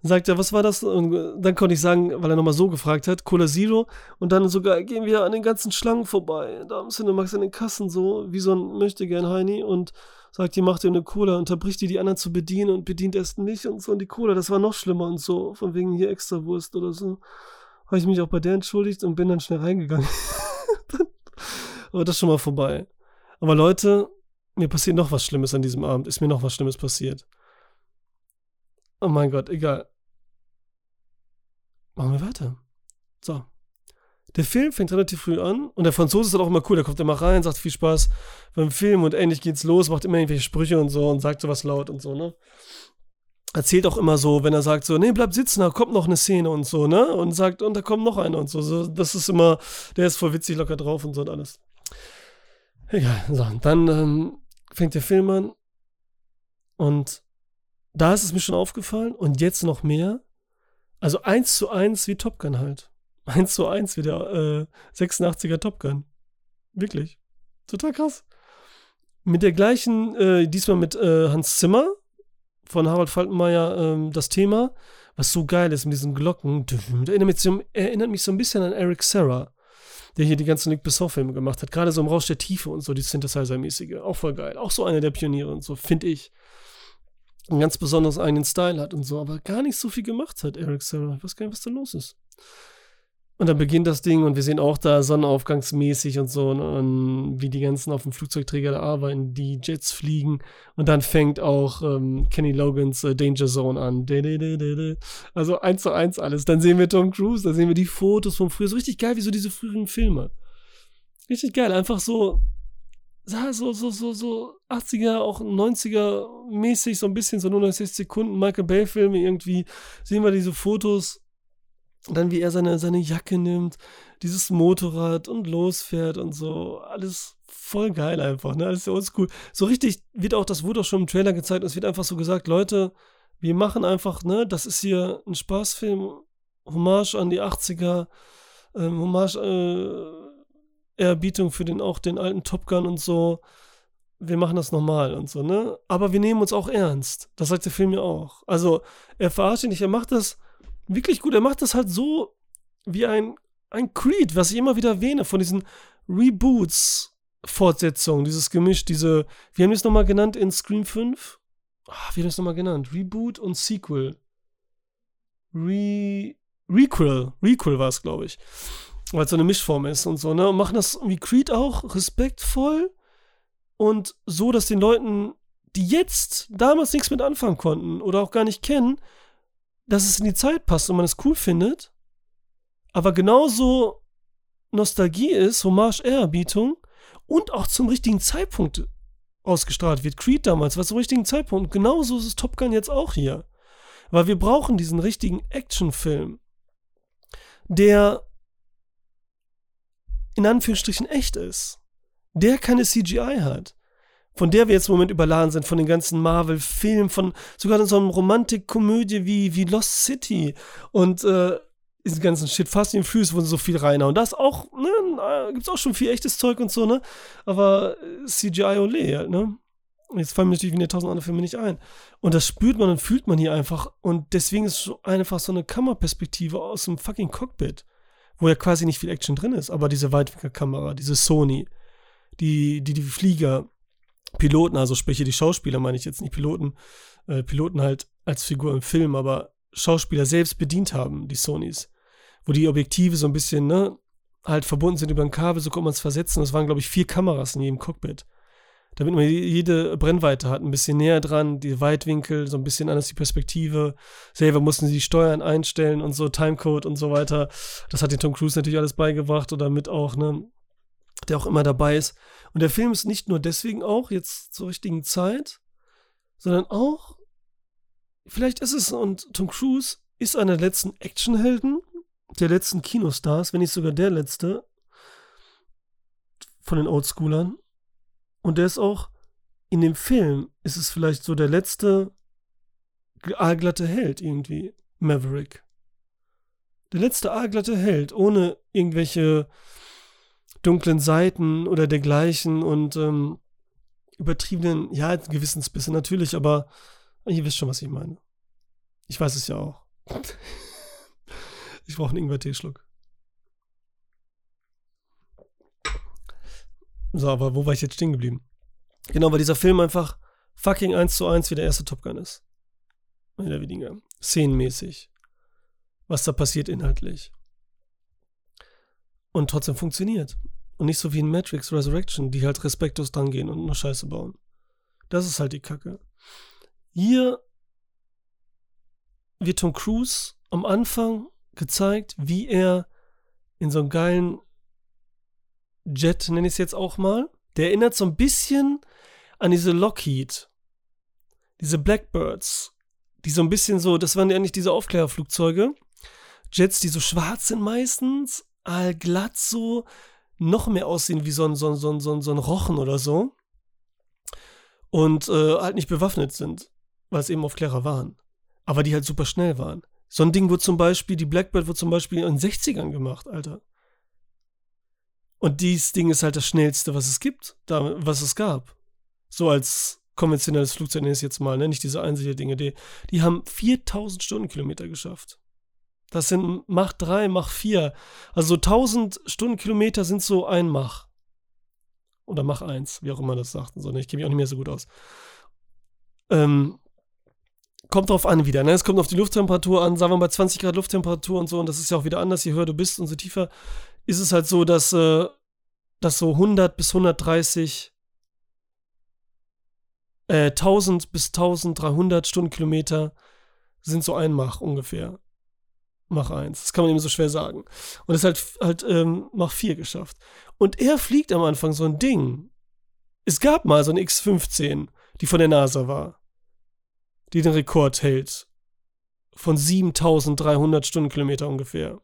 sagt er, was war das? Und dann konnte ich sagen, weil er nochmal so gefragt hat, Cola Zero. Und dann sogar gehen wir an den ganzen Schlangen vorbei. Da am Cinemax in den Kassen so, wie so ein Möchtegern Heini. Und sagt, die macht dir eine Cola, unterbricht die, die anderen zu bedienen und bedient erst nicht und so. Und die Cola, das war noch schlimmer und so, von wegen hier extra Wurst oder so. Habe ich mich auch bei der entschuldigt und bin dann schnell reingegangen. [laughs] Aber das ist schon mal vorbei. Aber Leute, mir passiert noch was Schlimmes an diesem Abend. Ist mir noch was Schlimmes passiert. Oh mein Gott, egal. Machen wir weiter. So. Der Film fängt relativ früh an und der Franzose ist dann auch immer cool. Der kommt immer rein, sagt viel Spaß beim Film und endlich geht's los, macht immer irgendwelche Sprüche und so und sagt sowas laut und so, ne? Erzählt auch immer so, wenn er sagt so, nee, bleib sitzen, da kommt noch eine Szene und so, ne? Und sagt, und da kommt noch eine und so. so das ist immer, der ist voll witzig locker drauf und so und alles. Egal, so, dann ähm, fängt der Film an und da ist es mir schon aufgefallen und jetzt noch mehr. Also eins zu eins wie Top Gun halt. [laughs] Eins zu eins wie der äh, 86er Top Gun. Wirklich. Total krass. Mit der gleichen, äh, diesmal mit äh, Hans Zimmer von Harald Faltenmeier ähm, das Thema, was so geil ist mit diesen Glocken. Erinnert mich so ein bisschen an Eric Serra der hier die ganzen Luc Besson-Filme gemacht hat. Gerade so im Rausch der Tiefe und so, die Synthesizer-mäßige. Auch voll geil. Auch so einer der Pioniere und so, finde ich. Einen ganz besonders eigenen Style hat und so, aber gar nicht so viel gemacht hat, Eric Serra. Ich weiß gar nicht, was da los ist. Und dann beginnt das Ding und wir sehen auch da sonnenaufgangsmäßig und so, ne, und wie die ganzen auf dem Flugzeugträger da arbeiten, die Jets fliegen. Und dann fängt auch ähm, Kenny Logans äh, Danger Zone an. Also eins zu eins alles. Dann sehen wir Tom Cruise, dann sehen wir die Fotos von früher. So richtig geil, wie so diese früheren Filme. Richtig geil, einfach so, so, so, so, so 80er, auch 90er mäßig, so ein bisschen, so nur 90 Sekunden Michael Bay-Filme irgendwie. Sehen wir diese Fotos dann wie er seine, seine Jacke nimmt, dieses Motorrad und losfährt und so. Alles voll geil einfach, ne? Alles oldschool. So richtig wird auch, das wurde auch schon im Trailer gezeigt, es wird einfach so gesagt, Leute, wir machen einfach, ne, das ist hier ein Spaßfilm, Hommage an die 80er, ähm, Hommage, äh, Ehrerbietung für den auch den alten Top Gun und so. Wir machen das normal und so, ne? Aber wir nehmen uns auch ernst. Das sagt der Film ja auch. Also, er verarscht ihn nicht, er macht das wirklich gut. Er macht das halt so wie ein, ein Creed, was ich immer wieder erwähne, von diesen Reboots, Fortsetzungen, dieses Gemisch, diese, wie haben wir es nochmal genannt in Scream 5? Ach, wie haben wir es nochmal genannt? Reboot und Sequel. Re, Requel, Requel war es, glaube ich weil es so eine Mischform ist und so, ne? Und machen das wie Creed auch respektvoll und so, dass den Leuten, die jetzt damals nichts mit anfangen konnten oder auch gar nicht kennen, dass es in die Zeit passt und man es cool findet, aber genauso Nostalgie ist, Hommage, Ehrerbietung und auch zum richtigen Zeitpunkt ausgestrahlt wird. Creed damals war zum richtigen Zeitpunkt. Genauso ist es Top Gun jetzt auch hier. Weil wir brauchen diesen richtigen Actionfilm, der in Anführungsstrichen echt ist. Der keine CGI hat. Von der wir jetzt im Moment überladen sind, von den ganzen Marvel-Filmen, von sogar in so einer Romantikkomödie wie, wie Lost City und äh, diesen ganzen Shit, Fast and Furious, wo so viel rein Und das auch, ne, gibt's auch schon viel echtes Zeug und so, ne? Aber äh, CGI ole halt, ne? Jetzt fallen mir natürlich wieder tausend andere Filme nicht ein. Und das spürt man und fühlt man hier einfach. Und deswegen ist es einfach so eine Kammerperspektive aus dem fucking Cockpit wo ja quasi nicht viel Action drin ist, aber diese Weitwinkelkamera, diese Sony, die, die, die Flieger, Piloten, also sprich die Schauspieler meine ich jetzt nicht Piloten, äh, Piloten halt als Figur im Film, aber Schauspieler selbst bedient haben, die Sonys, wo die Objektive so ein bisschen, ne, halt verbunden sind über ein Kabel, so konnte man es versetzen. Das waren, glaube ich, vier Kameras in jedem Cockpit damit man jede Brennweite hat, ein bisschen näher dran, die Weitwinkel, so ein bisschen anders die Perspektive. Selber mussten sie die Steuern einstellen und so, Timecode und so weiter. Das hat den Tom Cruise natürlich alles beigebracht oder mit auch, ne, der auch immer dabei ist. Und der Film ist nicht nur deswegen auch jetzt zur richtigen Zeit, sondern auch, vielleicht ist es, und Tom Cruise ist einer der letzten Actionhelden, der letzten Kinostars, wenn nicht sogar der letzte von den Oldschoolern. Und der ist auch, in dem Film ist es vielleicht so der letzte aalglatte Held irgendwie, Maverick. Der letzte aalglatte Held, ohne irgendwelche dunklen Seiten oder dergleichen und ähm, übertriebenen, ja, Gewissensbisse natürlich, aber ihr wisst schon, was ich meine. Ich weiß es ja auch. ich brauche einen Ingwer-Teeschluck. So, aber wo war ich jetzt stehen geblieben? Genau, weil dieser Film einfach fucking eins zu eins wie der erste Top Gun ist. Mehr oder weniger. Szenenmäßig. Was da passiert inhaltlich. Und trotzdem funktioniert. Und nicht so wie in Matrix Resurrection, die halt respektlos drangehen und nur Scheiße bauen. Das ist halt die Kacke. Hier wird Tom Cruise am Anfang gezeigt, wie er in so einem geilen Jet, nenne ich es jetzt auch mal. Der erinnert so ein bisschen an diese Lockheed, diese Blackbirds, die so ein bisschen so, das waren ja nicht diese Aufklärerflugzeuge. Jets, die so schwarz sind meistens, allglatt so, noch mehr aussehen wie so ein, so ein, so ein, so ein, so ein Rochen oder so. Und äh, halt nicht bewaffnet sind, weil es eben Aufklärer waren. Aber die halt super schnell waren. So ein Ding wurde zum Beispiel, die Blackbird wurde zum Beispiel in den 60ern gemacht, Alter. Und dieses Ding ist halt das schnellste, was es gibt, da, was es gab. So als konventionelles Flugzeug nenne ich es jetzt mal, ne? nicht diese Einsiedler-Dinge. Die, die haben 4000 Stundenkilometer geschafft. Das sind Mach 3, Mach 4. Also 1000 Stundenkilometer sind so ein Mach. Oder Mach 1, wie auch immer das sagt. Ich kenne mich auch nicht mehr so gut aus. Ähm, kommt drauf an wieder. Ne? Es kommt auf die Lufttemperatur an. Sagen wir mal 20 Grad Lufttemperatur und so. Und das ist ja auch wieder anders, je höher du bist, umso tiefer ist es halt so, dass, äh, dass so 100 bis 130, äh, 1000 bis 1300 Stundenkilometer sind so ein Mach ungefähr. Mach 1. Das kann man eben so schwer sagen. Und es halt, halt ähm, Mach 4 geschafft. Und er fliegt am Anfang so ein Ding. Es gab mal so ein X-15, die von der NASA war, die den Rekord hält. Von 7300 Stundenkilometer ungefähr.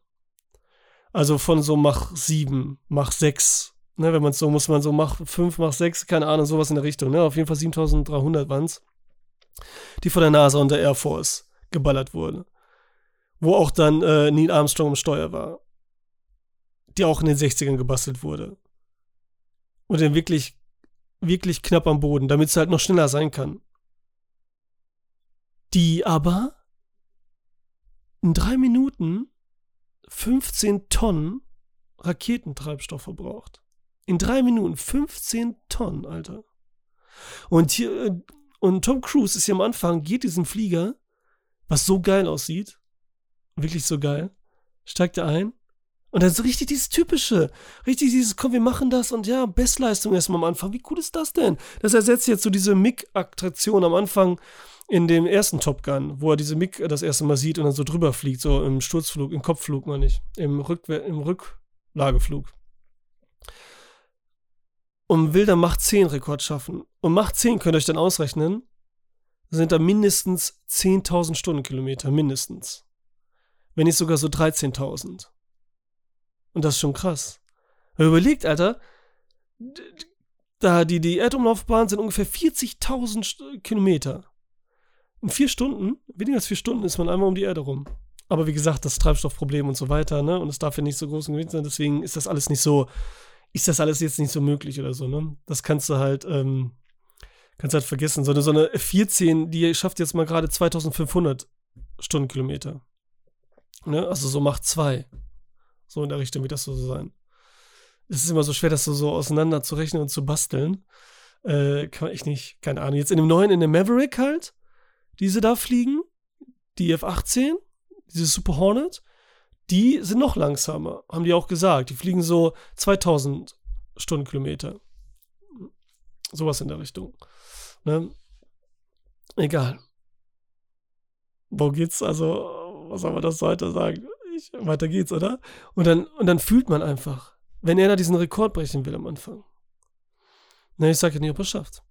Also von so Mach 7, Mach 6. Ne, wenn man so, muss man so Mach 5, Mach 6, keine Ahnung, sowas in der Richtung. Ne? Auf jeden Fall 7300 waren es, die von der NASA und der Air Force geballert wurden. Wo auch dann äh, Neil Armstrong im Steuer war. Die auch in den 60ern gebastelt wurde. Und dann wirklich, wirklich knapp am Boden, damit es halt noch schneller sein kann. Die aber in drei Minuten 15 Tonnen Raketentreibstoff verbraucht. In drei Minuten 15 Tonnen, Alter. Und hier, äh, und Tom Cruise ist hier am Anfang, geht diesen Flieger, was so geil aussieht, wirklich so geil, steigt er ein und dann so richtig dieses typische, richtig dieses, komm, wir machen das und ja, Bestleistung erstmal am Anfang. Wie cool ist das denn? Das ersetzt jetzt so diese MIG-Attraktion am Anfang in dem ersten Top Gun, wo er diese MIG das erste Mal sieht und dann so drüber fliegt, so im Sturzflug, im Kopfflug, meine ich, im, Rückwer im Rücklageflug. Und will dann Macht 10 Rekord schaffen. Und Macht 10 könnt ihr euch dann ausrechnen, sind da mindestens 10.000 Stundenkilometer, mindestens. Wenn nicht sogar so 13.000. Und das ist schon krass. Überlegt, Alter, da die, die Erdumlaufbahn sind ungefähr 40.000 Kilometer. In vier Stunden, weniger als vier Stunden, ist man einmal um die Erde rum. Aber wie gesagt, das Treibstoffproblem und so weiter, ne? Und es darf ja nicht so groß gewesen sein, deswegen ist das alles nicht so, ist das alles jetzt nicht so möglich oder so, ne? Das kannst du halt, ähm, kannst halt vergessen. So eine, so eine F14, die schafft jetzt mal gerade 2500 Stundenkilometer. Ne? Also so macht zwei. So in der Richtung wird das so sein. Es ist immer so schwer, das so, so auseinander zu rechnen und zu basteln. Äh, kann man echt nicht, keine Ahnung. Jetzt in dem neuen, in dem Maverick halt, die sie da fliegen, die F-18, diese Super Hornet, die sind noch langsamer, haben die auch gesagt. Die fliegen so 2000 Stundenkilometer. Sowas in der Richtung. Ne? Egal. Wo geht's? Also, was soll man das heute sagen? Ich, weiter geht's, oder? Und dann, und dann fühlt man einfach, wenn er da diesen Rekord brechen will am Anfang. Ne, ich sage ja nicht, ob er es schafft.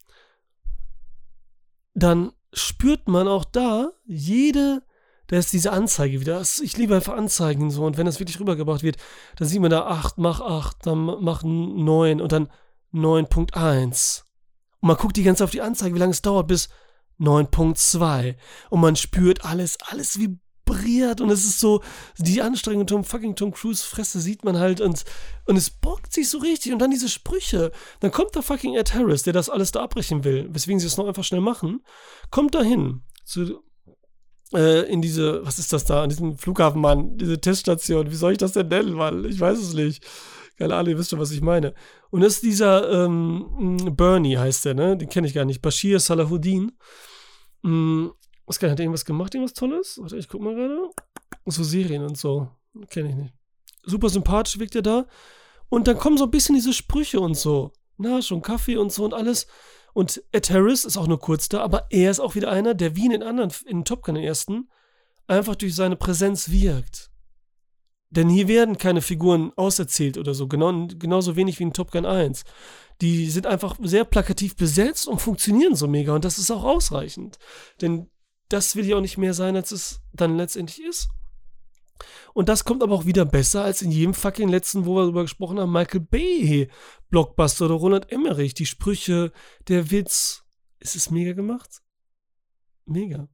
Dann spürt man auch da jede, da ist diese Anzeige wieder. Ich liebe einfach Anzeigen so. Und wenn das wirklich rübergebracht wird, dann sieht man da 8, mach 8, dann mach 9 und dann 9.1. Und man guckt die ganze Zeit auf die Anzeige, wie lange es dauert, bis 9.2. Und man spürt alles, alles wie vibriert und es ist so, die Anstrengung Tom fucking Tom Cruise Fresse sieht man halt und, und es bockt sich so richtig und dann diese Sprüche. Dann kommt der fucking Ed Harris, der das alles da abbrechen will, weswegen sie es noch einfach schnell machen, kommt dahin zu, äh, in diese, was ist das da, an diesem Flughafen, Mann, diese Teststation, wie soll ich das denn nennen, Mann? Ich weiß es nicht. Keine Ahnung, ihr wisst schon, was ich meine. Und das ist dieser ähm, Bernie heißt der, ne? Den kenne ich gar nicht. Bashir Salahuddin. Mm, was kann, hat irgendwas gemacht, irgendwas Tolles? Warte, ich guck mal gerade. So Serien und so. Kenne ich nicht. Super sympathisch wirkt er da. Und dann kommen so ein bisschen diese Sprüche und so. Na, schon Kaffee und so und alles. Und Ed Harris ist auch nur kurz da, aber er ist auch wieder einer, der wie in den anderen, in Top Gun den ersten, einfach durch seine Präsenz wirkt. Denn hier werden keine Figuren auserzählt oder so, genau, genauso wenig wie in Top Gun 1. Die sind einfach sehr plakativ besetzt und funktionieren so mega und das ist auch ausreichend. Denn das will ja auch nicht mehr sein, als es dann letztendlich ist. Und das kommt aber auch wieder besser als in jedem fucking letzten, wo wir darüber gesprochen haben, Michael Bay Blockbuster oder Ronald Emmerich. Die Sprüche, der Witz. Ist es mega gemacht? Mega.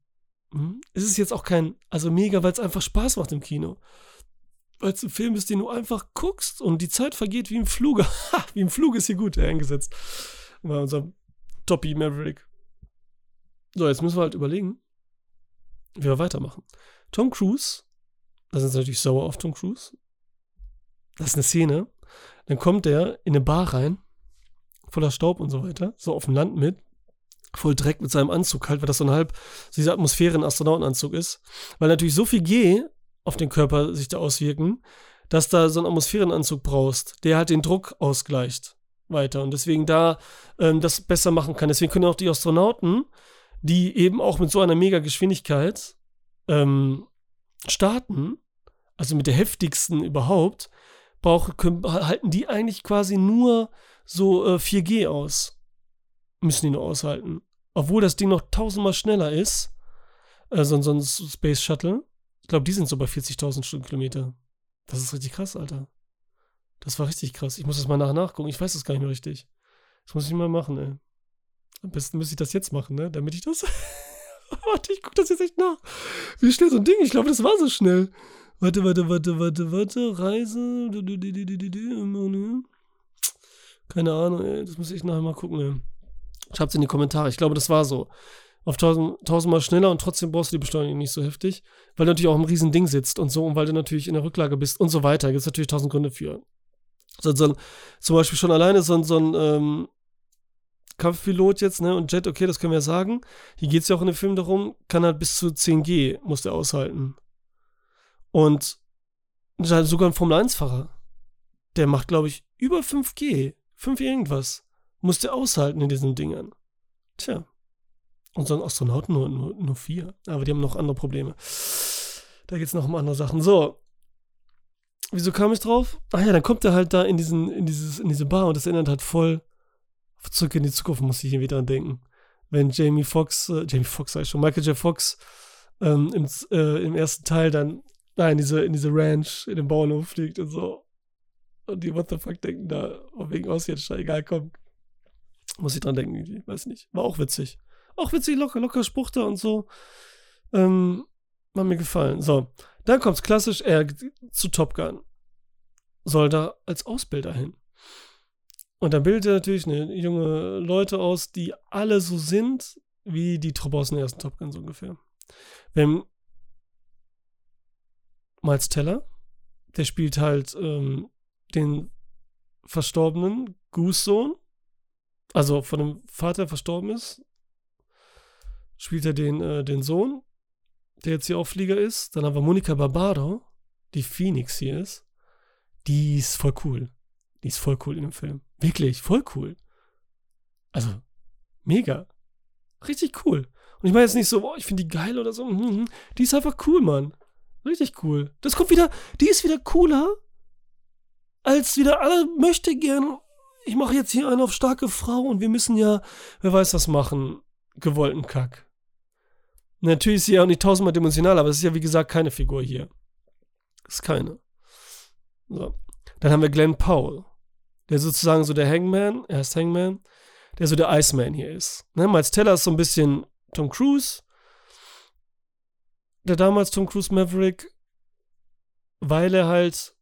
Es ist jetzt auch kein, also mega, weil es einfach Spaß macht im Kino. Weil es ein Film ist, den du einfach guckst und die Zeit vergeht wie im Fluge. [laughs] wie im Flug ist hier gut eingesetzt. Bei unserem Toppy Maverick. So, jetzt müssen wir halt überlegen, wir weitermachen. Tom Cruise, da sind sie natürlich sauer auf Tom Cruise. Das ist eine Szene. Dann kommt er in eine Bar rein, voller Staub und so weiter, so auf dem Land mit, voll Dreck mit seinem Anzug halt, weil das so ein halb, so diese Atmosphäre ein Astronautenanzug ist. Weil natürlich so viel G auf den Körper sich da auswirken, dass da so einen Atmosphärenanzug brauchst, der halt den Druck ausgleicht weiter und deswegen da ähm, das besser machen kann. Deswegen können auch die Astronauten die eben auch mit so einer mega Geschwindigkeit ähm, starten, also mit der heftigsten überhaupt, brauch, können, halten die eigentlich quasi nur so äh, 4G aus. Müssen die nur aushalten. Obwohl das Ding noch tausendmal schneller ist, äh, so, so ein Space Shuttle. Ich glaube, die sind so bei 40.000 Stundenkilometer. Das ist richtig krass, Alter. Das war richtig krass. Ich muss das mal nach nachgucken. Ich weiß das gar nicht mehr richtig. Das muss ich mal machen, ey. Am besten müsste ich das jetzt machen, ne? Damit ich das. [laughs] warte, ich gucke das jetzt echt nach. Wie schnell so ein Ding? Ich glaube, das war so schnell. Warte, warte, warte, warte, warte. Reise. Keine Ahnung, ey, das muss ich nachher mal gucken. Ey. Schreibt's in die Kommentare. Ich glaube, das war so. Auf tausend, tausendmal schneller und trotzdem brauchst du die Beschleunigung nicht so heftig, weil du natürlich auch im riesen Ding sitzt und so und weil du natürlich in der Rücklage bist und so weiter. Gibt es natürlich tausend Gründe für. So, so, zum Beispiel schon alleine so, so ein ähm, Kampfpilot jetzt, ne, und Jet, okay, das können wir ja sagen. Hier geht es ja auch in dem Film darum, kann halt bis zu 10G, muss der aushalten. Und sogar ein Formel-1-Fahrer, der macht, glaube ich, über 5G, 5 irgendwas, muss der aushalten in diesen Dingern. Tja. Und so ein Astronaut nur, nur, nur vier. Aber die haben noch andere Probleme. Da geht es noch um andere Sachen. So. Wieso kam ich drauf? Ach ja, dann kommt er halt da in, diesen, in, dieses, in diese Bar und das erinnert halt voll zurück in die Zukunft, muss ich irgendwie dran denken. Wenn Jamie Foxx, äh, Jamie Foxx sag ich schon, Michael J. Fox ähm, im, äh, im ersten Teil dann da in diese, in diese Ranch, in den Bauernhof fliegt und so. Und die What the fuck denken da, wegen aus jetzt egal, komm. Muss ich dran denken, irgendwie, weiß nicht. War auch witzig. Auch witzig, locker, locker Spruch da und so. Ähm, hat mir gefallen. So, dann kommt's klassisch, er zu Top Gun. Soll da als Ausbilder hin. Und dann bildet er natürlich eine junge Leute aus, die alle so sind, wie die Truppe aus dem ersten Top Gun so ungefähr. Wenn Miles Teller, der spielt halt ähm, den verstorbenen Goose-Sohn, also von dem Vater verstorben ist, spielt er den, äh, den Sohn, der jetzt hier Aufflieger ist. Dann haben wir Monika Barbaro, die Phoenix hier ist. Die ist voll cool. Die ist voll cool in dem Film. Wirklich, voll cool. Also, mega. Richtig cool. Und ich meine jetzt nicht so, boah, ich finde die geil oder so. Mhm, mhm. Die ist einfach cool, Mann. Richtig cool. Das kommt wieder, die ist wieder cooler, als wieder alle möchte gern. Ich mache jetzt hier einen auf starke Frau und wir müssen ja, wer weiß was machen, gewollten Kack. Natürlich ist sie ja auch nicht tausendmal dimensional, aber es ist ja wie gesagt keine Figur hier. Ist keine. So. Dann haben wir Glenn Powell, der sozusagen so der Hangman, er ist Hangman, der so der Iceman hier ist. Ne? Miles Teller ist so ein bisschen Tom Cruise, der damals Tom Cruise Maverick, weil er halt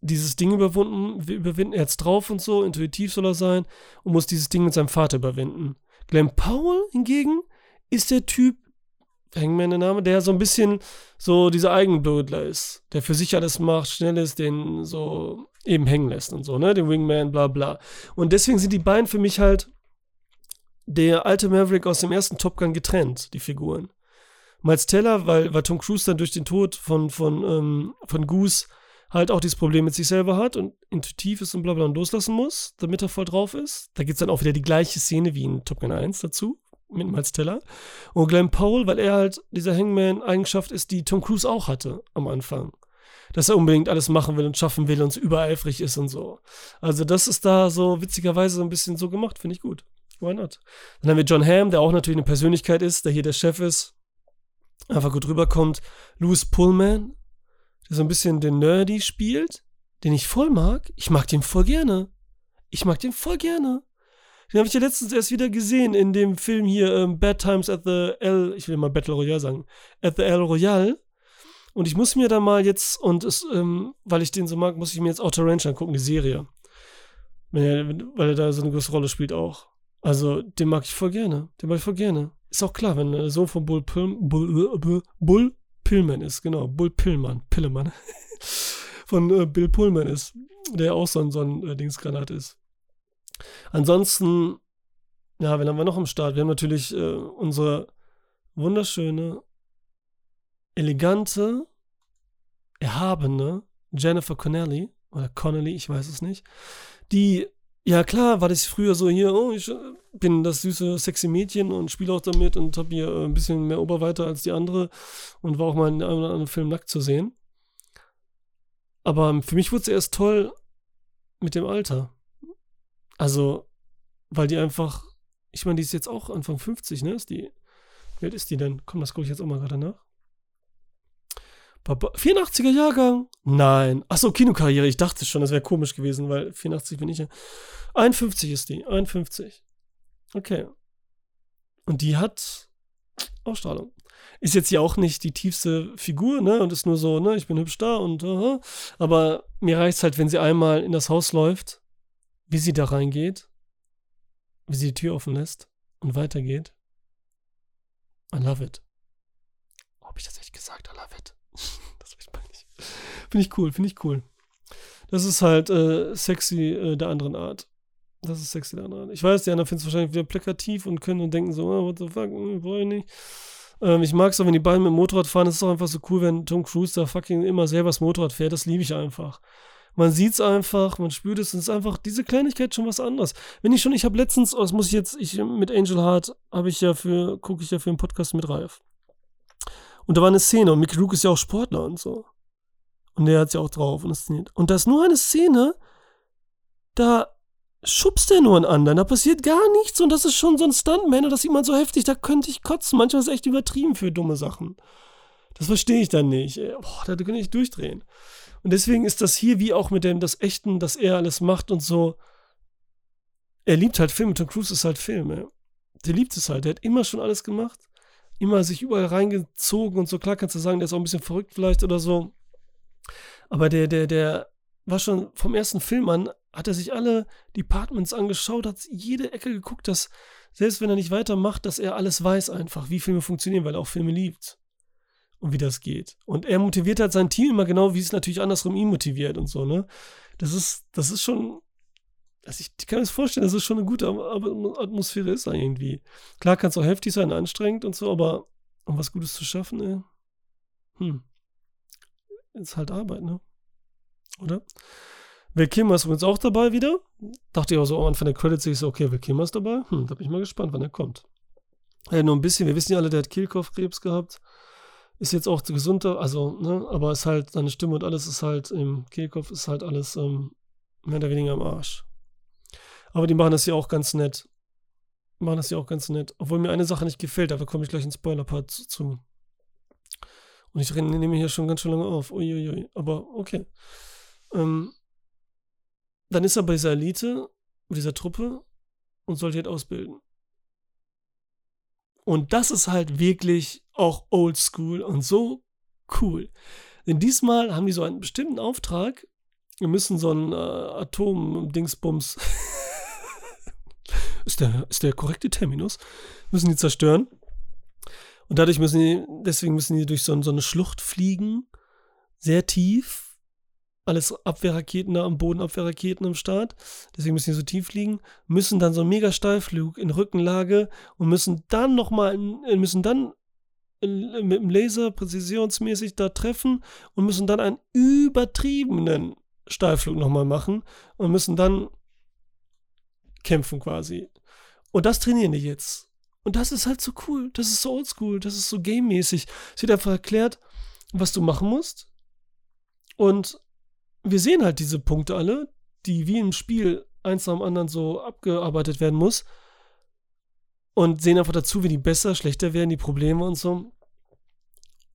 dieses Ding überwunden, überwinden, er jetzt drauf und so, intuitiv soll er sein und muss dieses Ding mit seinem Vater überwinden. Glenn Powell hingegen ist der Typ, Hangman der Name, der so ein bisschen so dieser Eigenblödler ist, der für sich alles macht, schnell ist, den so eben hängen lässt und so, ne, den Wingman, bla bla. Und deswegen sind die beiden für mich halt der alte Maverick aus dem ersten Top Gun getrennt, die Figuren. Miles Teller, weil, weil Tom Cruise dann durch den Tod von, von, ähm, von Goose halt auch dieses Problem mit sich selber hat und intuitiv ist und bla bla und loslassen muss, damit er voll drauf ist. Da gibt es dann auch wieder die gleiche Szene wie in Top Gun 1 dazu, mit Miles Teller. Und Glenn Powell, weil er halt diese Hangman-Eigenschaft ist, die Tom Cruise auch hatte am Anfang. Dass er unbedingt alles machen will und schaffen will und so übereifrig ist und so. Also das ist da so witzigerweise so ein bisschen so gemacht, finde ich gut. Why not? Dann haben wir John Hamm, der auch natürlich eine Persönlichkeit ist, der hier der Chef ist einfach gut rüberkommt. Louis Pullman, der so ein bisschen den Nerdy spielt, den ich voll mag. Ich mag den voll gerne. Ich mag den voll gerne. Den habe ich ja letztens erst wieder gesehen in dem Film hier ähm, Bad Times at the L, ich will mal Battle Royale sagen, at the L Royale. Und ich muss mir da mal jetzt, und es, ähm, weil ich den so mag, muss ich mir jetzt Outer Range angucken, die Serie. Er, weil er da so eine große Rolle spielt auch. Also, den mag ich voll gerne. Den mag ich voll gerne. Ist auch klar, wenn der Sohn von Bull, Pil Bull, Bull, Bull Pillman ist, genau, Bull Pillman, Pillemann, [laughs] von äh, Bill Pullman ist, der auch so ein, so ein äh, Dingsgranat ist. Ansonsten, ja, wen haben wir noch am Start? Wir haben natürlich äh, unsere wunderschöne, elegante, erhabene Jennifer Connelly, oder Connelly, ich weiß es nicht, die ja, klar, war das früher so hier, oh, ich äh, bin das süße, sexy Mädchen und spiele auch damit und habe hier äh, ein bisschen mehr Oberweite als die andere und war auch mal in einem oder anderen Film nackt zu sehen. Aber für mich wurde es erst toll mit dem Alter. Also, weil die einfach, ich meine, die ist jetzt auch Anfang 50, ne? Ist die, wie alt ist die denn? Komm, das gucke ich jetzt auch mal gerade nach. 84er Jahrgang? Nein. Achso, Kinokarriere. Ich dachte schon, das wäre komisch gewesen, weil 84 bin ich ja. 51 ist die. 51. Okay. Und die hat Ausstrahlung. Ist jetzt hier auch nicht die tiefste Figur, ne? Und ist nur so, ne? Ich bin hübsch da und, uh, aber mir reicht es halt, wenn sie einmal in das Haus läuft, wie sie da reingeht, wie sie die Tür offen lässt und weitergeht. I love it. Ob ich das echt gesagt? I love it. [laughs] das ich nicht. Finde ich cool, finde ich cool. Das ist halt äh, sexy äh, der anderen Art. Das ist sexy der anderen Art. Ich weiß, die anderen finden es wahrscheinlich wieder plakativ und können und denken so, oh, what the fuck, hm, ich nicht. Ähm, ich mag es auch, wenn die beiden mit dem Motorrad fahren. Es ist auch einfach so cool, wenn Tom Cruise da fucking immer selber das Motorrad fährt. Das liebe ich einfach. Man sieht es einfach, man spürt es. Es ist einfach diese Kleinigkeit schon was anderes. Wenn ich schon, ich habe letztens, oh, das muss ich jetzt, ich mit Angel Heart habe ich ja für, gucke ich ja für einen Podcast mit Ralf. Und da war eine Szene und Mickey Rook ist ja auch Sportler und so. Und der hat ja auch drauf und inszeniert. Und da ist nur eine Szene, da schubst er nur einen anderen, da passiert gar nichts und das ist schon so ein Stuntman und das sieht man so heftig, da könnte ich kotzen. Manchmal ist es echt übertrieben für dumme Sachen. Das verstehe ich dann nicht. Boah, da könnte ich durchdrehen. Und deswegen ist das hier wie auch mit dem, das Echten, dass er alles macht und so. Er liebt halt Filme. Tom Cruise ist halt Filme. Der liebt es halt. Der hat immer schon alles gemacht. Immer sich überall reingezogen und so. Klar kannst du sagen, der ist auch ein bisschen verrückt vielleicht oder so. Aber der, der, der war schon vom ersten Film an, hat er sich alle Departments angeschaut, hat jede Ecke geguckt, dass selbst wenn er nicht weitermacht, dass er alles weiß einfach, wie Filme funktionieren, weil er auch Filme liebt und wie das geht. Und er motiviert halt sein Team immer genau, wie es natürlich andersrum ihn motiviert und so, ne? Das ist, das ist schon, also ich kann mir das vorstellen, dass es schon eine gute Atmosphäre ist irgendwie. Klar kann es auch heftig sein, anstrengend und so, aber um was Gutes zu schaffen, ey, hm, ist halt Arbeit, ne? Oder? Will Kilmer ist übrigens auch dabei wieder. Dachte ich auch so am Anfang der Credits, ich so, okay, Will Kilmer ist dabei. Hm, da bin ich mal gespannt, wann er kommt. Ja, nur ein bisschen, wir wissen ja alle, der hat Kehlkopfkrebs gehabt ist jetzt auch gesunder, also, ne, aber ist halt, seine Stimme und alles ist halt im Kehlkopf, ist halt alles ähm, mehr oder weniger am Arsch. Aber die machen das ja auch ganz nett. Machen das ja auch ganz nett. Obwohl mir eine Sache nicht gefällt, da komme ich gleich in Spoiler-Part zu. Und ich nehme hier schon ganz schön lange auf. Uiuiui. Aber okay. Ähm, dann ist er bei dieser Elite, bei dieser Truppe und sollte halt ausbilden. Und das ist halt wirklich auch oldschool und so cool. Denn diesmal haben die so einen bestimmten Auftrag. Wir müssen so einen äh, Atom-Dingsbums. [laughs] ist, der, ist der korrekte Terminus? Müssen die zerstören. Und dadurch müssen die, deswegen müssen die durch so, so eine Schlucht fliegen. Sehr tief alles Abwehrraketen da am Boden, Abwehrraketen am Start. Deswegen müssen die so tief fliegen, müssen dann so einen mega Steilflug in Rückenlage und müssen dann nochmal, äh, müssen dann mit dem Laser präzisionsmäßig da treffen und müssen dann einen übertriebenen Steilflug nochmal machen und müssen dann kämpfen quasi. Und das trainieren die jetzt. Und das ist halt so cool. Das ist so oldschool. Das ist so game-mäßig. Es wird einfach erklärt, was du machen musst. Und wir sehen halt diese Punkte alle, die wie im Spiel eins nach dem anderen so abgearbeitet werden muss. Und sehen einfach dazu, wie die besser, schlechter werden, die Probleme und so.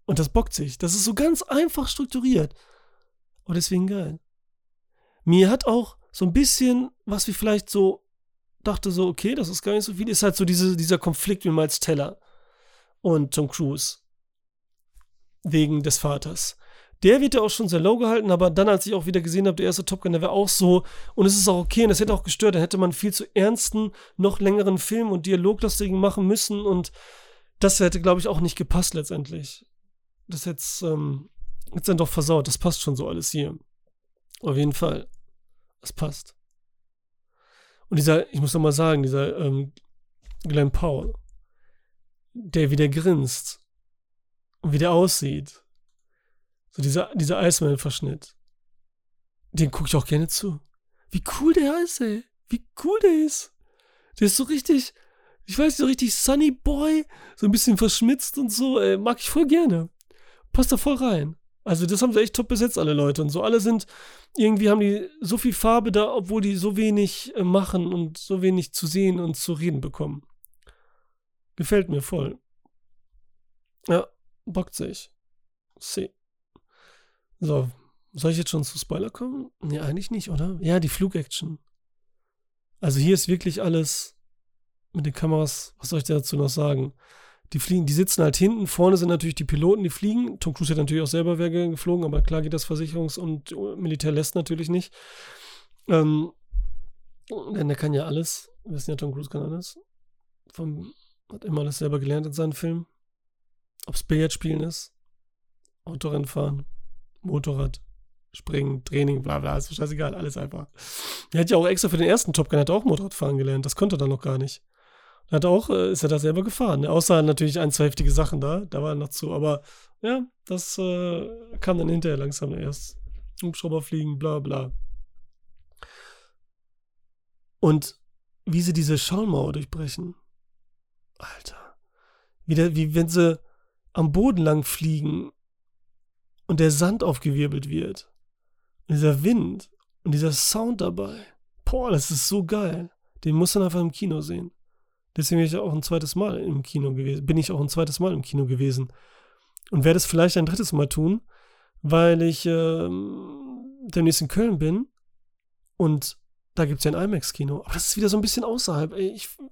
Und das bockt sich. Das ist so ganz einfach strukturiert. Und deswegen geil. Mir hat auch so ein bisschen, was wie vielleicht so dachte, so, okay, das ist gar nicht so viel, ist halt so diese, dieser Konflikt mit Miles Teller und Tom Cruise. Wegen des Vaters. Der wird ja auch schon sehr low gehalten, aber dann, als ich auch wieder gesehen habe, der erste Top Gun, der wäre auch so. Und es ist auch okay und das hätte auch gestört. Da hätte man viel zu ernsten, noch längeren Film und dialoglastigen machen müssen und das hätte, glaube ich, auch nicht gepasst letztendlich. Das hätte ähm, jetzt dann doch versaut. Das passt schon so alles hier. Auf jeden Fall. Das passt. Und dieser, ich muss noch mal sagen, dieser ähm, Glenn Powell, der wieder grinst und wie der aussieht so dieser, dieser Iceman-Verschnitt. Den gucke ich auch gerne zu. Wie cool der ist, ey. Wie cool der ist. Der ist so richtig, ich weiß nicht, so richtig Sunny Boy, so ein bisschen verschmitzt und so, ey, mag ich voll gerne. Passt da voll rein. Also das haben sie echt top besetzt, alle Leute und so. Alle sind, irgendwie haben die so viel Farbe da, obwohl die so wenig äh, machen und so wenig zu sehen und zu reden bekommen. Gefällt mir voll. Ja, bockt sich. See. So, soll ich jetzt schon zu Spoiler kommen? Nee, eigentlich nicht, oder? Ja, die Flugaction. Also hier ist wirklich alles mit den Kameras, was soll ich dazu noch sagen? Die fliegen, die sitzen halt hinten, vorne sind natürlich die Piloten, die fliegen. Tom Cruise hat natürlich auch selber Werke geflogen, aber klar geht das Versicherungs- und Militär lässt natürlich nicht. Ähm, Denn der kann ja alles. Wir wissen ja, Tom Cruise kann alles. Vom, hat immer alles selber gelernt in seinen Filmen. Ob es Billardspielen ist, Autorennen fahren, Motorrad, Springen, Training, bla bla, ist scheißegal, alles einfach. Er hat ja auch extra für den ersten Top Gun hat auch Motorradfahren gelernt, das konnte er dann noch gar nicht. Er hat auch, äh, ist er da selber gefahren, ne? außer natürlich ein, zwei heftige Sachen da, da war er noch zu, aber ja, das äh, kam dann hinterher langsam erst. Hubschrauber fliegen, bla bla. Und wie sie diese Schallmauer durchbrechen. Alter. Wie, der, wie wenn sie am Boden lang fliegen und der Sand aufgewirbelt wird. Und dieser Wind und dieser Sound dabei. Boah, das ist so geil. Den muss man einfach im Kino sehen. Deswegen bin ich auch ein zweites Mal im Kino gewesen. Bin ich auch ein zweites Mal im Kino gewesen. Und werde es vielleicht ein drittes Mal tun, weil ich ähm, demnächst in Köln bin und da gibt es ja ein IMAX-Kino. Aber das ist wieder so ein bisschen außerhalb. Ey, ich, und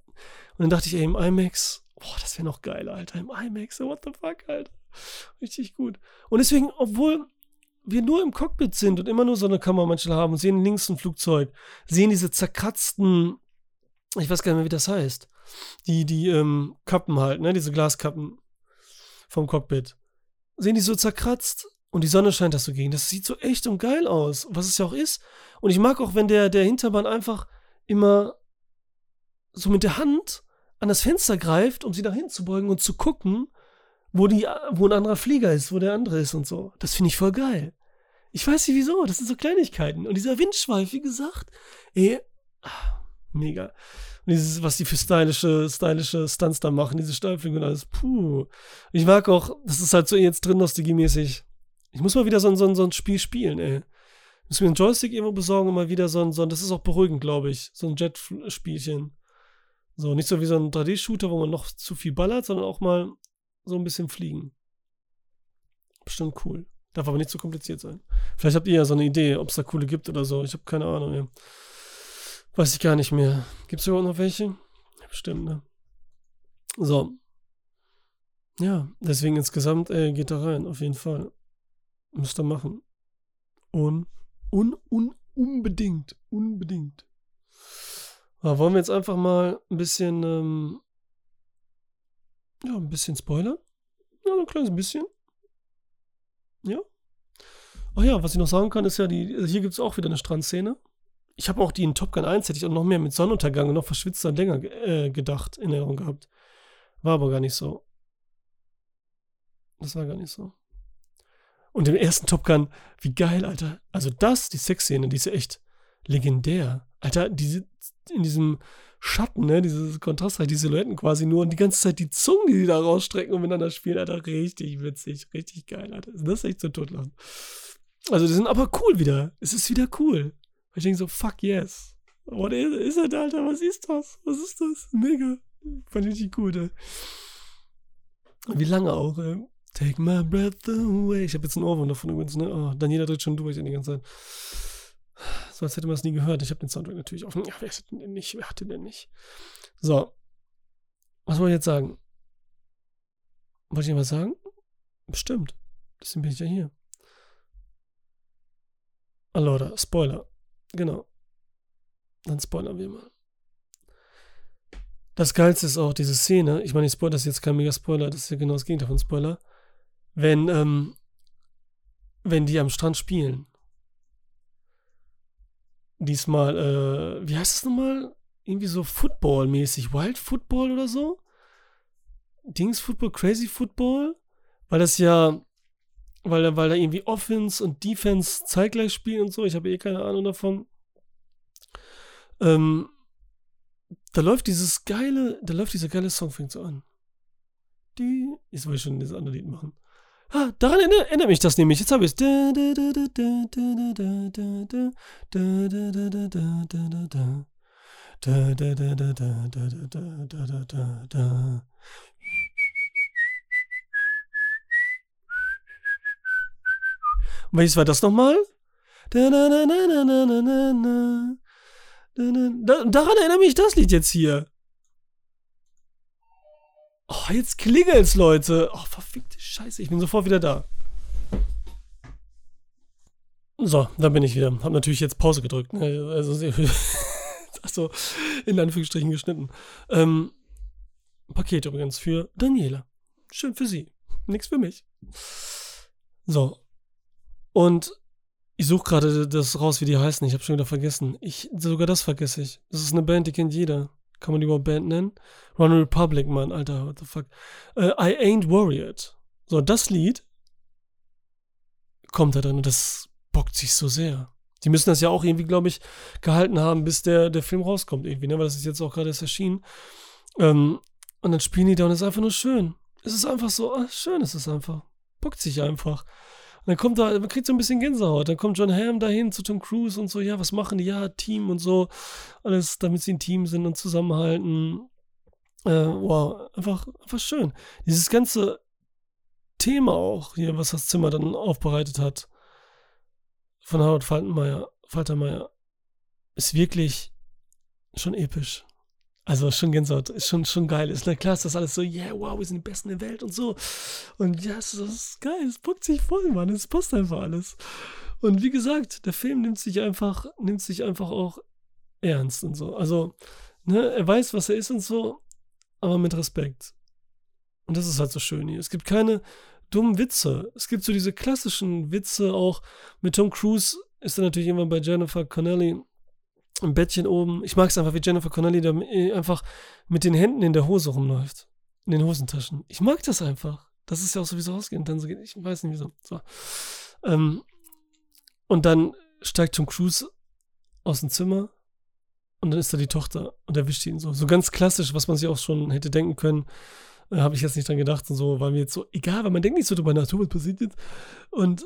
dann dachte ich, ey, im IMAX, boah, das wäre noch geil, Alter. Im IMAX, what the fuck, Alter. Richtig gut. Und deswegen, obwohl wir nur im Cockpit sind und immer nur so eine Kamera manchmal haben und sehen links ein Flugzeug, sehen diese zerkratzten, ich weiß gar nicht mehr, wie das heißt, die, die ähm, Kappen halt, ne, diese Glaskappen vom Cockpit. Sehen die so zerkratzt und die Sonne scheint das so gegen. Das sieht so echt und geil aus, was es ja auch ist. Und ich mag auch, wenn der, der Hintermann einfach immer so mit der Hand an das Fenster greift, um sie dahin zu beugen und zu gucken, wo, die, wo ein anderer Flieger ist, wo der andere ist und so. Das finde ich voll geil. Ich weiß nicht wieso, das sind so Kleinigkeiten. Und dieser Windschweif, wie gesagt, ey, ah, mega. Und dieses, was die für stylische, stylische Stunts da machen, diese Stahlflüge und alles, puh. Ich mag auch, das ist halt so jetzt drin nostalgiemäßig. Ich muss mal wieder so ein, so ein, so ein Spiel spielen, ey. Ich muss mir einen Joystick irgendwo besorgen und mal wieder so ein, so ein das ist auch beruhigend, glaube ich, so ein Jet-Spielchen. So, nicht so wie so ein 3D-Shooter, wo man noch zu viel ballert, sondern auch mal so ein bisschen fliegen. Bestimmt cool. Darf aber nicht zu so kompliziert sein. Vielleicht habt ihr ja so eine Idee, ob es da coole gibt oder so. Ich habe keine Ahnung mehr. Weiß ich gar nicht mehr. Gibt es überhaupt noch welche? Bestimmt, ne? So. Ja, deswegen insgesamt, ey, geht da rein, auf jeden Fall. Müsst ihr machen. Un, un, un, unbedingt. Unbedingt. Aber wollen wir jetzt einfach mal ein bisschen ähm, ja, ein bisschen Spoiler. Ja, ein kleines bisschen. Ja. Ach ja, was ich noch sagen kann, ist ja, die, hier gibt es auch wieder eine Strandszene. Ich habe auch die in Top Gun 1 hätte ich auch noch mehr mit Sonnenuntergang und noch verschwitzter und länger äh, gedacht, in Erinnerung gehabt. War aber gar nicht so. Das war gar nicht so. Und im ersten Top Gun, wie geil, Alter. Also das, die Sexszene, die ist ja echt legendär. Alter, diese, in diesem Schatten, ne, dieses Kontrastreich, die Silhouetten quasi nur und die ganze Zeit die Zungen, die, die da rausstrecken und miteinander spielen, Alter, richtig witzig, richtig geil, Alter. Das ist echt so totlachen. Also, die sind aber cool wieder. Es ist wieder cool. Weil ich denke so, fuck yes. What is, is it, Alter? Was ist das? Was ist das? Mega. Fand ich richtig gut, ey. Wie lange auch, ey. Take my breath away. Ich habe jetzt einen Ohrwurm davon übrigens, ne? Oh, Daniela dreht schon durch in die ganze Zeit. Als hätte man es nie gehört. Ich habe den Soundtrack natürlich offen. Ja, wer hat den denn nicht? Wer hat den denn nicht? So. Was wollte ich jetzt sagen? Wollte ich was sagen? Bestimmt. Deswegen bin ich ja hier. Allora, Spoiler. Genau. Dann spoilern wir mal. Das Geilste ist auch diese Szene. Ich meine, ich spoilere das jetzt kein Mega-Spoiler, das ist ja genau das Gegenteil von Spoiler. Wenn, ähm, wenn die am Strand spielen diesmal, äh, wie heißt es nochmal? Irgendwie so Football-mäßig, Wild Football oder so? Dings Football, Crazy Football? Weil das ja, weil, weil da irgendwie Offense und Defense zeitgleich spielen und so. Ich habe eh keine Ahnung davon. Ähm, da läuft dieses geile, da läuft dieser geile Song, fängt so an. Die, jetzt wollte ich schon das andere Lied machen. Ah, daran erinnert, mich das nämlich. Jetzt habe ich es. Welches war das nochmal? Daran erinnert mich das Lied jetzt hier. Oh, jetzt klingelt's, Leute. Oh, verfickte Scheiße, ich bin sofort wieder da. So, da bin ich wieder. Hab natürlich jetzt Pause gedrückt. Ne? Also, also [laughs] in Anführungsstrichen geschnitten. Ähm, Paket übrigens für Daniela. Schön für sie. Nichts für mich. So. Und ich suche gerade das raus, wie die heißen. Ich habe schon wieder vergessen. Ich, sogar das vergesse ich. Das ist eine Band, die kennt jeder. Kann man die überhaupt Band nennen? Run Republic, Mann, Alter, what the fuck. Uh, I Ain't Worried. So, das Lied kommt da drin und das bockt sich so sehr. Die müssen das ja auch irgendwie, glaube ich, gehalten haben, bis der, der Film rauskommt irgendwie, ne? Weil das ist jetzt auch gerade erst erschienen. Ähm, und dann spielen die da und es ist einfach nur schön. Es ist einfach so, ach, schön ist es einfach. Bockt sich einfach. Und dann kommt da, man kriegt so ein bisschen Gänsehaut. Dann kommt John Hamm dahin zu Tom Cruise und so, ja, was machen die? Ja, Team und so. Alles, damit sie ein Team sind und zusammenhalten. Äh, wow, einfach, einfach schön. Dieses ganze Thema auch hier, was das Zimmer dann aufbereitet hat, von Howard Faltenmeier, Faltermeier, ist wirklich schon episch. Also schon Gänsehaut, ist schon, schon geil. Ist na klar, ist alles so, yeah, wow, wir sind die Besten der Welt und so. Und ja, das ist geil, es packt sich voll, Mann. Es passt einfach alles. Und wie gesagt, der Film nimmt sich einfach, nimmt sich einfach auch ernst und so. Also, ne, er weiß, was er ist und so, aber mit Respekt. Und das ist halt so schön hier. Es gibt keine dummen Witze. Es gibt so diese klassischen Witze auch. Mit Tom Cruise ist er natürlich immer bei Jennifer Connelly im Bettchen oben. Ich mag es einfach, wie Jennifer Connelly da äh, einfach mit den Händen in der Hose rumläuft. In den Hosentaschen. Ich mag das einfach. Das ist ja auch sowieso ausgehend. Dann so geht. Ich weiß nicht wieso. So. Ähm, und dann steigt Tom Cruise aus dem Zimmer und dann ist da die Tochter und erwischt ihn so. So ganz klassisch, was man sich auch schon hätte denken können. Äh, Habe ich jetzt nicht dran gedacht und so, weil mir jetzt so, egal, weil man denkt nicht so drüber nach, was passiert jetzt. Und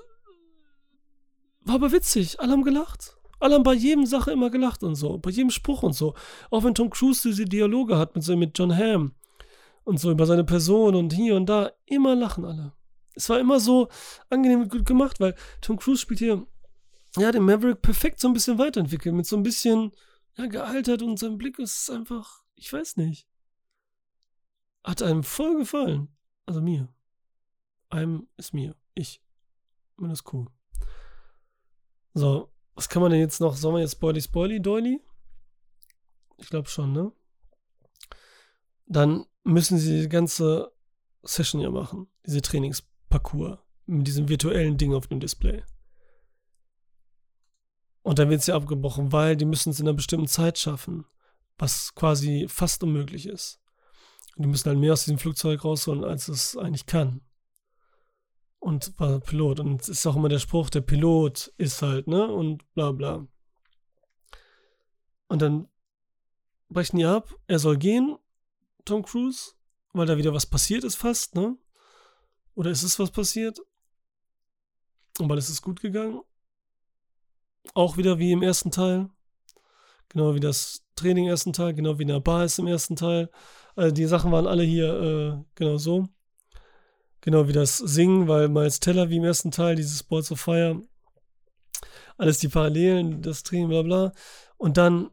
war aber witzig. Alle haben gelacht. Alle haben bei jedem Sache immer gelacht und so, bei jedem Spruch und so. Auch wenn Tom Cruise diese Dialoge hat mit, so, mit John Hamm und so über seine Person und hier und da, immer lachen alle. Es war immer so angenehm und gut gemacht, weil Tom Cruise spielt hier, ja, den Maverick perfekt so ein bisschen weiterentwickelt, mit so ein bisschen, ja, gealtert und sein Blick ist einfach, ich weiß nicht. Hat einem voll gefallen. Also mir. Einem ist mir. Ich. Mir das cool. So, was kann man denn jetzt noch? Sollen wir jetzt Spoily Spoily Doily? Ich glaube schon, ne? Dann müssen sie die ganze Session ja machen. Diese Trainingsparcours. Mit diesem virtuellen Ding auf dem Display. Und dann wird sie abgebrochen, weil die müssen es in einer bestimmten Zeit schaffen. Was quasi fast unmöglich ist. Und die müssen halt mehr aus diesem Flugzeug rausholen, als es eigentlich kann und war Pilot. Und es ist auch immer der Spruch, der Pilot ist halt, ne? Und bla bla. Und dann brechen die ab, er soll gehen, Tom Cruise, weil da wieder was passiert ist fast, ne? Oder ist es was passiert? Und weil es ist gut gegangen. Auch wieder wie im ersten Teil. Genau wie das Training im ersten Teil, genau wie in der Bar ist im ersten Teil. Also die Sachen waren alle hier äh, genau so. Genau wie das Singen, weil Miles Teller wie im ersten Teil, dieses Sports of Fire, alles die Parallelen, das Training, bla bla. Und dann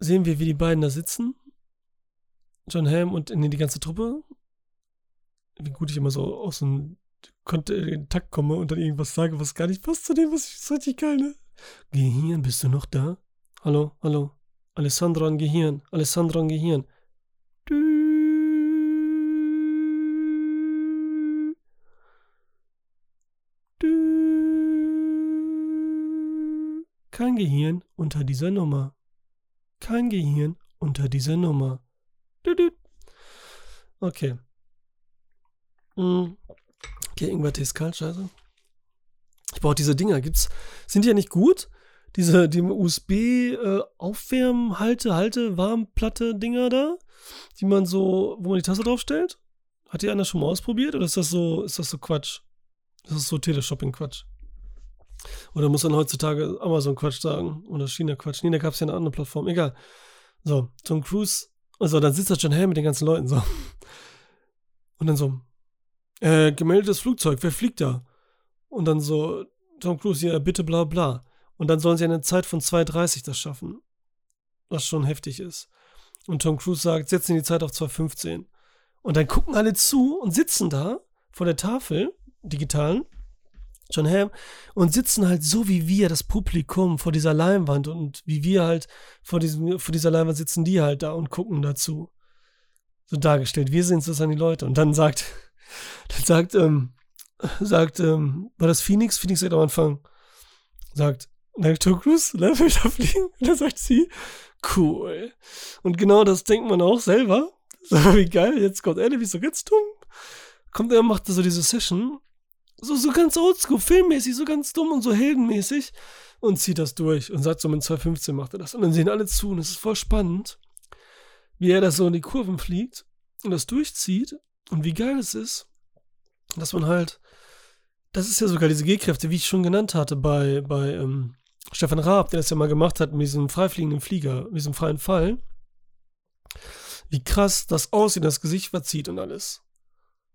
sehen wir, wie die beiden da sitzen. John Hamm und nee, die ganze Truppe. Wie gut ich immer so aus dem Takt komme und dann irgendwas sage, was gar nicht passt zu dem, was ich so richtig geil, ne? Gehirn, bist du noch da? Hallo, hallo. Alessandro an Gehirn, Alessandro an Gehirn. Kein Gehirn unter dieser Nummer. Kein Gehirn unter dieser Nummer. Okay. Hm. Okay, Ingwer Taste kalt, scheiße. Ich brauche diese Dinger. Gibt's, sind die ja nicht gut? Diese, die USB äh, Halte, Halte, Warmplatte Dinger da, die man so, wo man die Tasse draufstellt? Hat die einer schon mal ausprobiert oder ist das so, ist das so Quatsch? Das ist so Teleshopping Quatsch. Oder muss man heutzutage Amazon Quatsch sagen? Oder China Quatsch? Nee, da gab es ja eine andere Plattform. Egal. So, Tom Cruise. Also, dann sitzt da John Hamm mit den ganzen Leuten so. Und dann so, äh, gemeldetes Flugzeug, wer fliegt da? Und dann so, Tom Cruise, ja, bitte bla bla. Und dann sollen sie eine Zeit von 2,30 das schaffen. Was schon heftig ist. Und Tom Cruise sagt, setzen die Zeit auf 2,15. Und dann gucken alle zu und sitzen da vor der Tafel, digitalen, John Hamm, und sitzen halt so wie wir, das Publikum, vor dieser Leinwand und wie wir halt vor, diesem, vor dieser Leinwand sitzen die halt da und gucken dazu. So dargestellt. Wir sind es an die Leute. Und dann sagt, [laughs] dann sagt, ähm, sagt, ähm, war das Phoenix? Phoenix sagt am Anfang, sagt, na, Tom Cruise, ne, [laughs] will da fliegen? Und dann sagt sie, cool. Und genau das denkt man auch selber. [laughs] So, wie geil, jetzt kommt Ellie, wie so ganz dumm. Kommt er, macht so diese Session so, so ganz oldschool, filmmäßig, so ganz dumm und so heldenmäßig und zieht das durch und sagt so, mit 2,15 macht er das. Und dann sehen alle zu und es ist voll spannend, wie er das so in die Kurven fliegt und das durchzieht und wie geil es ist, dass man halt, das ist ja sogar diese G-Kräfte, wie ich schon genannt hatte bei, bei ähm, Stefan Raab, der das ja mal gemacht hat mit diesem freifliegenden Flieger, mit diesem freien Fall. Wie krass das aussieht, das Gesicht verzieht und alles.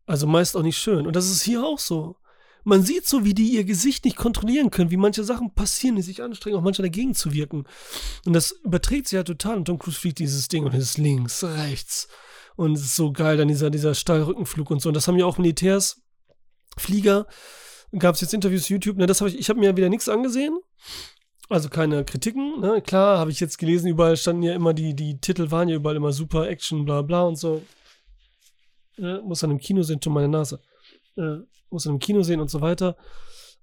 Also meist auch nicht schön. Und das ist hier auch so. Man sieht so, wie die ihr Gesicht nicht kontrollieren können, wie manche Sachen passieren, die sich anstrengen, auch manchmal dagegen zu wirken. Und das überträgt sich ja total. Und Tom Cruise fliegt dieses Ding und ist links, rechts. Und es ist so geil, dann dieser, dieser Steilrückenflug und so. Und das haben ja auch Militärs, Flieger. Gab es jetzt Interviews YouTube. Ne, das habe ich, ich habe mir ja wieder nichts angesehen. Also keine Kritiken, ne? Klar, habe ich jetzt gelesen, überall standen ja immer die, die Titel waren ja überall immer super Action, bla bla und so. Ne? Muss dann im Kino sehen, schon meine Nase. Äh, muss in einem Kino sehen und so weiter.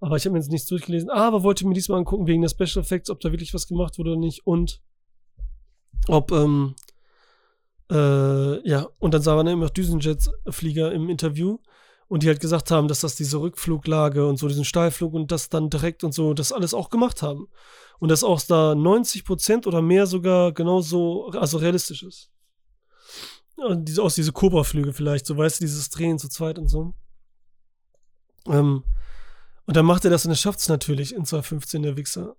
Aber ich habe mir jetzt nichts durchgelesen. Aber wollte mir diesmal angucken wegen der Special Effects, ob da wirklich was gemacht wurde oder nicht. Und ob, ähm, äh, ja, und dann sah man immer noch Düsenjets-Flieger im Interview. Und die halt gesagt haben, dass das diese Rückfluglage und so, diesen Steilflug und das dann direkt und so, das alles auch gemacht haben. Und dass auch da 90% oder mehr sogar genauso, also realistisch ist. Und diese, aus diese Cobra-Flüge vielleicht, so weißt du, dieses Drehen zu zweit und so. Ähm, und dann macht er das und er schafft es natürlich in 2015, der Wichser.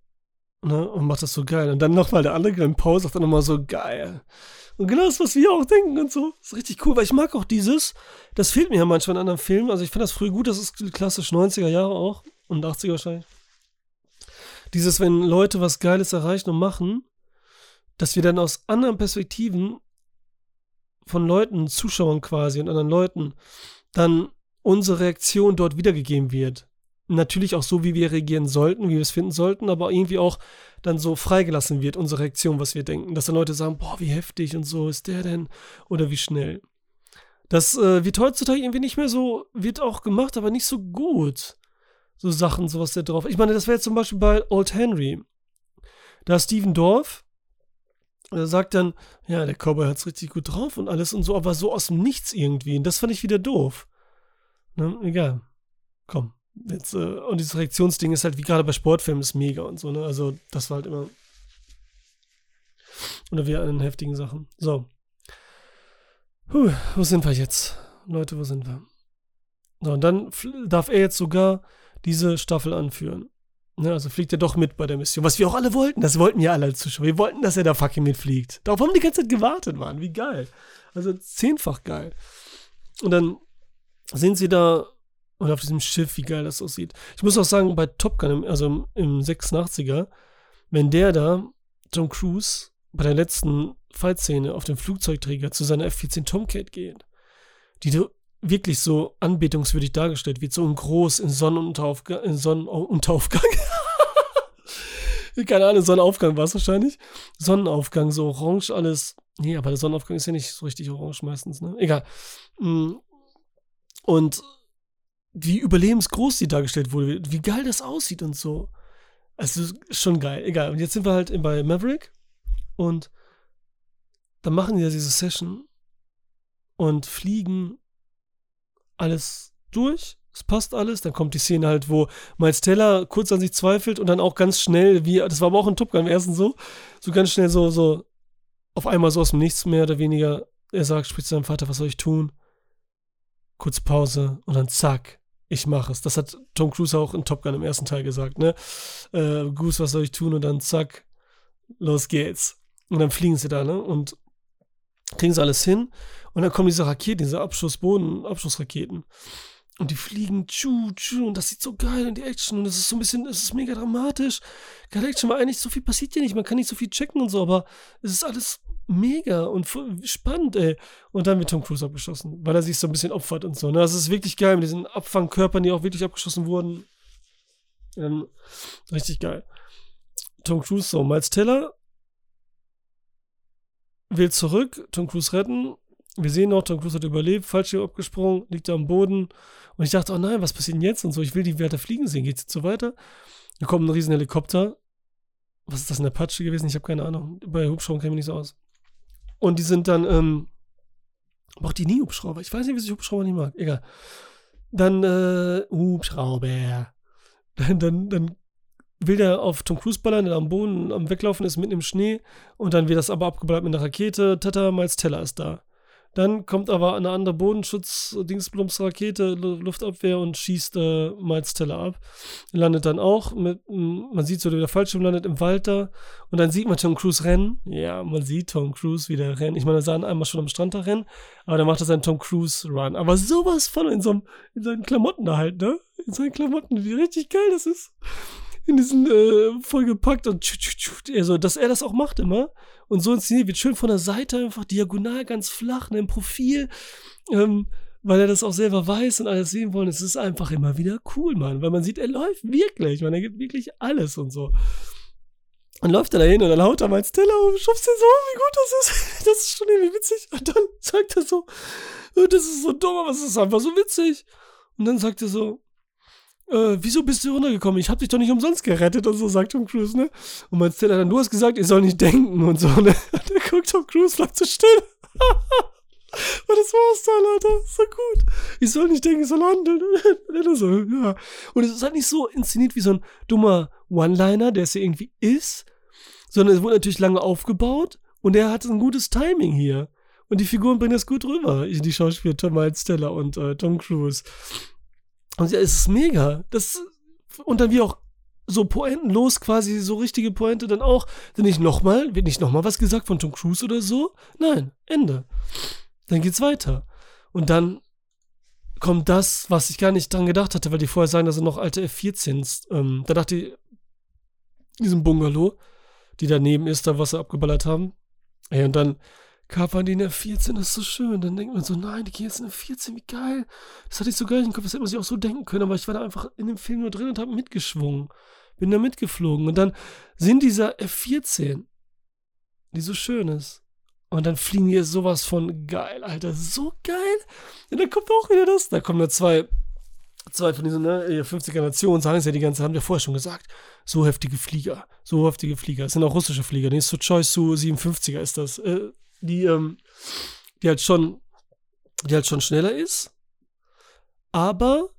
Ne? Und macht das so geil. Und dann nochmal der andere Grand Paul sagt dann nochmal so geil. Und genau das, was wir auch denken und so. Ist richtig cool, weil ich mag auch dieses. Das fehlt mir ja manchmal in anderen Filmen. Also ich finde das früher gut, das ist klassisch 90er Jahre auch. Und 80er wahrscheinlich. Dieses, wenn Leute was Geiles erreichen und machen, dass wir dann aus anderen Perspektiven von Leuten, Zuschauern quasi und anderen Leuten, dann unsere Reaktion dort wiedergegeben wird. Natürlich auch so, wie wir reagieren sollten, wie wir es finden sollten, aber irgendwie auch dann so freigelassen wird, unsere Reaktion, was wir denken. Dass dann Leute sagen, boah, wie heftig und so ist der denn oder wie schnell. Das äh, wird heutzutage irgendwie nicht mehr so, wird auch gemacht, aber nicht so gut. So Sachen, sowas da drauf. Ich meine, das wäre jetzt zum Beispiel bei Old Henry. Da Steven Dorf, er sagt dann, ja, der Cowboy hat's richtig gut drauf und alles und so, aber so aus dem Nichts irgendwie. Und das fand ich wieder doof. Ne? Egal. Komm. Jetzt, äh, und dieses Reaktionsding ist halt wie gerade bei Sportfilmen ist mega und so, ne? Also, das war halt immer. Oder wir an heftigen Sachen. So. Puh, wo sind wir jetzt? Leute, wo sind wir? So, und dann darf er jetzt sogar diese Staffel anführen. Ne, also fliegt er doch mit bei der Mission. Was wir auch alle wollten. Das wollten ja alle als Zuschauer. Wir wollten, dass er da fucking mitfliegt. Darauf haben die ganze Zeit gewartet, Mann. Wie geil. Also zehnfach geil. Und dann sind sie da und auf diesem Schiff, wie geil das aussieht. Ich muss auch sagen, bei Top Gun, also im, im 86er, wenn der da, Tom Cruise, bei der letzten Fight-Szene auf dem Flugzeugträger zu seiner F-14 Tomcat geht, die wirklich so anbetungswürdig dargestellt wird, so in groß, in Sonnenuntergaufgang, in Sonnenuntergaufgang. [laughs] Keine Ahnung, Sonnenaufgang war es wahrscheinlich. Sonnenaufgang, so orange alles. Nee, aber der Sonnenaufgang ist ja nicht so richtig orange meistens, ne? Egal. Und wie überlebensgroß die dargestellt wurde, wie geil das aussieht und so. Also schon geil, egal. Und jetzt sind wir halt bei Maverick und dann machen die ja diese Session und fliegen alles durch. Es passt alles. Dann kommt die Szene halt, wo Miles Teller kurz an sich zweifelt und dann auch ganz schnell, wie, das war aber auch in Top Gun im ersten so, so ganz schnell so, so, auf einmal so aus dem Nichts mehr oder weniger. Er sagt, spricht zu seinem Vater, was soll ich tun? Kurz Pause und dann zack, ich mache es. Das hat Tom Cruise auch in Top Gun im ersten Teil gesagt, ne? Äh, Goose, was soll ich tun? Und dann zack, los geht's. Und dann fliegen sie da, ne? Und kriegen sie alles hin. Und dann kommen diese Raketen, diese Abschussboden, Abschussraketen. Und die fliegen, tschu, tschu, und das sieht so geil in die Action. Und es ist so ein bisschen, es ist mega dramatisch. Geile Action, weil eigentlich so viel passiert hier nicht. Man kann nicht so viel checken und so, aber es ist alles mega und spannend, ey. Und dann wird Tom Cruise abgeschossen, weil er sich so ein bisschen opfert und so. Ne? Das ist wirklich geil mit diesen Abfangkörpern, die auch wirklich abgeschossen wurden. Ähm, richtig geil. Tom Cruise, so, Miles Teller will zurück, Tom Cruise retten. Wir sehen noch, Tom Cruise hat überlebt, Fallschirm abgesprungen, liegt am Boden. Und ich dachte, oh nein, was passiert denn jetzt? Und so, ich will die weiter fliegen sehen. Geht's jetzt so weiter? Da kommt ein riesen Helikopter. Was ist das, ein Apache gewesen? Ich habe keine Ahnung. Bei Hubschraubern kenne ich mich nicht so aus. Und die sind dann, ähm, macht die nie Hubschrauber? Ich weiß nicht, wie sich Hubschrauber nicht mag. Egal. Dann, äh, Hubschrauber. [laughs] Dann, dann, dann will der auf Tom Cruise ballern, der am Boden am Weglaufen ist, mitten im Schnee. Und dann wird das aber abgeballert mit einer Rakete. Tata, Miles Teller ist da. Dann kommt aber eine andere Bodenschutz-Dingsblums-Rakete, Luftabwehr und schießt äh, Miles Teller ab. Landet dann auch mit, man sieht so, der Fallschirm landet im Wald da und dann sieht man Tom Cruise rennen. Ja, man sieht Tom Cruise wieder rennen. Ich meine, er sah einmal schon am Strand da rennen, aber dann macht er seinen Tom Cruise Run. Aber sowas von in, so in seinen Klamotten da halt, ne? In seinen Klamotten, wie richtig geil das ist in diesen äh, vollgepackt und also, dass er das auch macht immer und so inszeniert wird schön von der Seite einfach diagonal ganz flach ne, im Profil ähm, weil er das auch selber weiß und alles sehen wollen es ist einfach immer wieder cool Mann weil man sieht er läuft wirklich man er gibt wirklich alles und so und läuft er dahin und dann haut er mal ins Teller schubst den so, wie gut das ist. [laughs] Das ist schon irgendwie witzig. Und dann sagt er so, oh, das ist so dumm, aber es ist einfach so witzig. Und dann sagt er so, äh, wieso bist du runtergekommen? Ich hab dich doch nicht umsonst gerettet und so, sagt Tom Cruise, ne? Und man erzählt dann, du hast gesagt, ich soll nicht denken und so, ne? [laughs] Und dann guckt Tom Cruise, bleibt so still. [laughs] und das war's dann, Alter. So gut. Ich soll nicht denken, ich soll handeln. [laughs] Und so, ja. Und es ist halt nicht so inszeniert wie so ein dummer One-Liner, der es ja irgendwie ist, sondern es wurde natürlich lange aufgebaut und er hat ein gutes Timing hier. Und die Figuren bringen das gut rüber. Die Schauspieler Tom Teller und äh, Tom Cruise. Und ja, es ist mega. Das, und dann wie auch so pointenlos quasi, so richtige Pointe dann auch. Denn nicht nochmal, wird nicht nochmal was gesagt von Tom Cruise oder so. Nein, Ende. Dann geht's weiter. Und dann kommt das, was ich gar nicht dran gedacht hatte, weil die vorher sagen, dass sind noch alte F-14s. Ähm, da dachte ich, diesem Bungalow, die daneben ist, da was sie abgeballert haben. Ey, und dann die der 14, das ist so schön. Dann denkt man so, nein, die gehen jetzt in der 14, wie geil. Das hatte ich so geil im Kopf, das hätte man sich auch so denken können, aber ich war da einfach in dem Film nur drin und habe mitgeschwungen. Bin da mitgeflogen. Und dann sind dieser F14, die so schön ist. Und dann fliegen hier sowas von geil, Alter. So geil. Und dann kommt auch wieder das. Da kommen da zwei, zwei von diesen ne, 50er Nationen, sagen es ja die ganze haben wir vorher schon gesagt. So heftige Flieger. So heftige Flieger. Das sind auch russische Flieger. Nee, Suchoi Su 57er ist das. Äh, die, ähm, die halt schon, die halt schon schneller ist, aber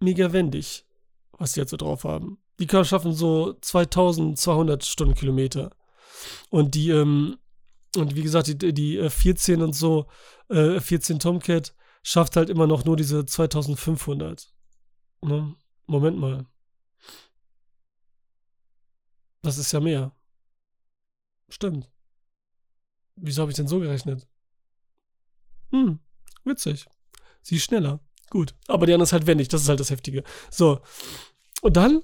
mega wendig, was die jetzt so drauf haben. Die können schaffen so 2200 Stundenkilometer. Und die, ähm, und wie gesagt, die, die 14 und so, äh, 14 Tomcat schafft halt immer noch nur diese 2500. Ne? Moment mal. Das ist ja mehr. Stimmt. Wieso habe ich denn so gerechnet? Hm, witzig. Sie ist schneller. Gut. Aber die andere ist halt wendig. Das ist halt das Heftige. So. Und dann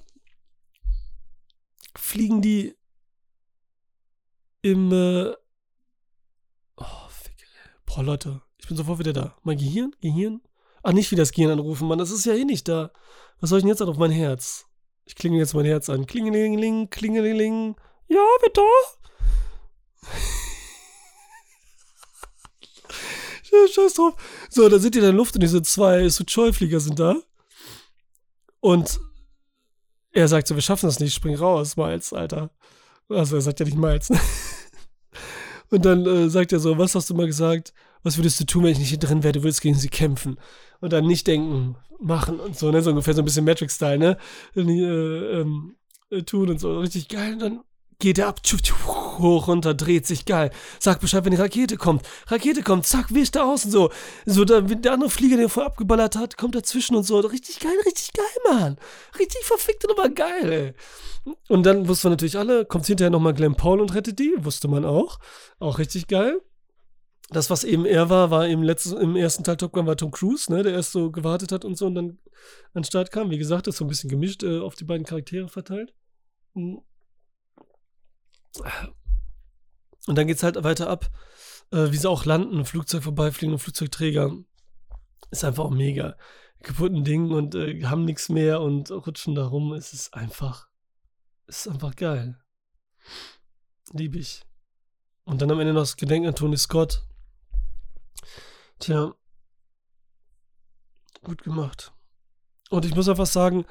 fliegen die im. Äh oh, fick. Boah, Leute. Ich bin sofort wieder da. Mein Gehirn? Gehirn? Ach, nicht wieder das Gehirn anrufen, Mann. Das ist ja eh nicht da. Was soll ich denn jetzt auf mein Herz? Ich klinge jetzt mein Herz an. Klingelingeling, klingelingeling. Ja, bitte? Ja, scheiß drauf. So, da sind die in der Luft und diese zwei Suchoi-Flieger sind da. Und er sagt so, wir schaffen das nicht, spring raus, Miles, Alter. Also er sagt ja nicht Miles. [laughs] und dann äh, sagt er so, was hast du mal gesagt? Was würdest du tun, wenn ich nicht hier drin wäre? Du würdest gegen sie kämpfen. Und dann nicht denken, machen und so, ne? So ungefähr so ein bisschen Matrix-Style, ne? Äh, ähm, äh, tun und so. Richtig geil. Und dann geht er ab, tschuf, tschuf, hoch, runter, dreht sich, geil. Sag Bescheid, wenn die Rakete kommt. Rakete kommt, zack, wischt er aus und so. So, da, der andere Flieger, der vorher abgeballert hat, kommt dazwischen und so. Richtig geil, richtig geil, Mann. Richtig verfickt und aber geil, ey. Und dann wussten wir natürlich alle, kommt hinterher nochmal Glenn Paul und rettet die, wusste man auch. Auch richtig geil. Das, was eben er war, war im, letzten, im ersten Teil Top Gun war Tom Cruise, ne, der erst so gewartet hat und so und dann an den Start kam. Wie gesagt, das ist so ein bisschen gemischt äh, auf die beiden Charaktere verteilt. Und dann geht es halt weiter ab, äh, wie sie auch landen, Flugzeug vorbeifliegen und Flugzeugträger. Ist einfach auch mega. kaputten Dingen und äh, haben nichts mehr und rutschen da rum. Es ist einfach, es ist einfach geil. Liebe ich. Und dann am Ende noch das Gedenken an Tony Scott. Tja, gut gemacht. Und ich muss einfach sagen,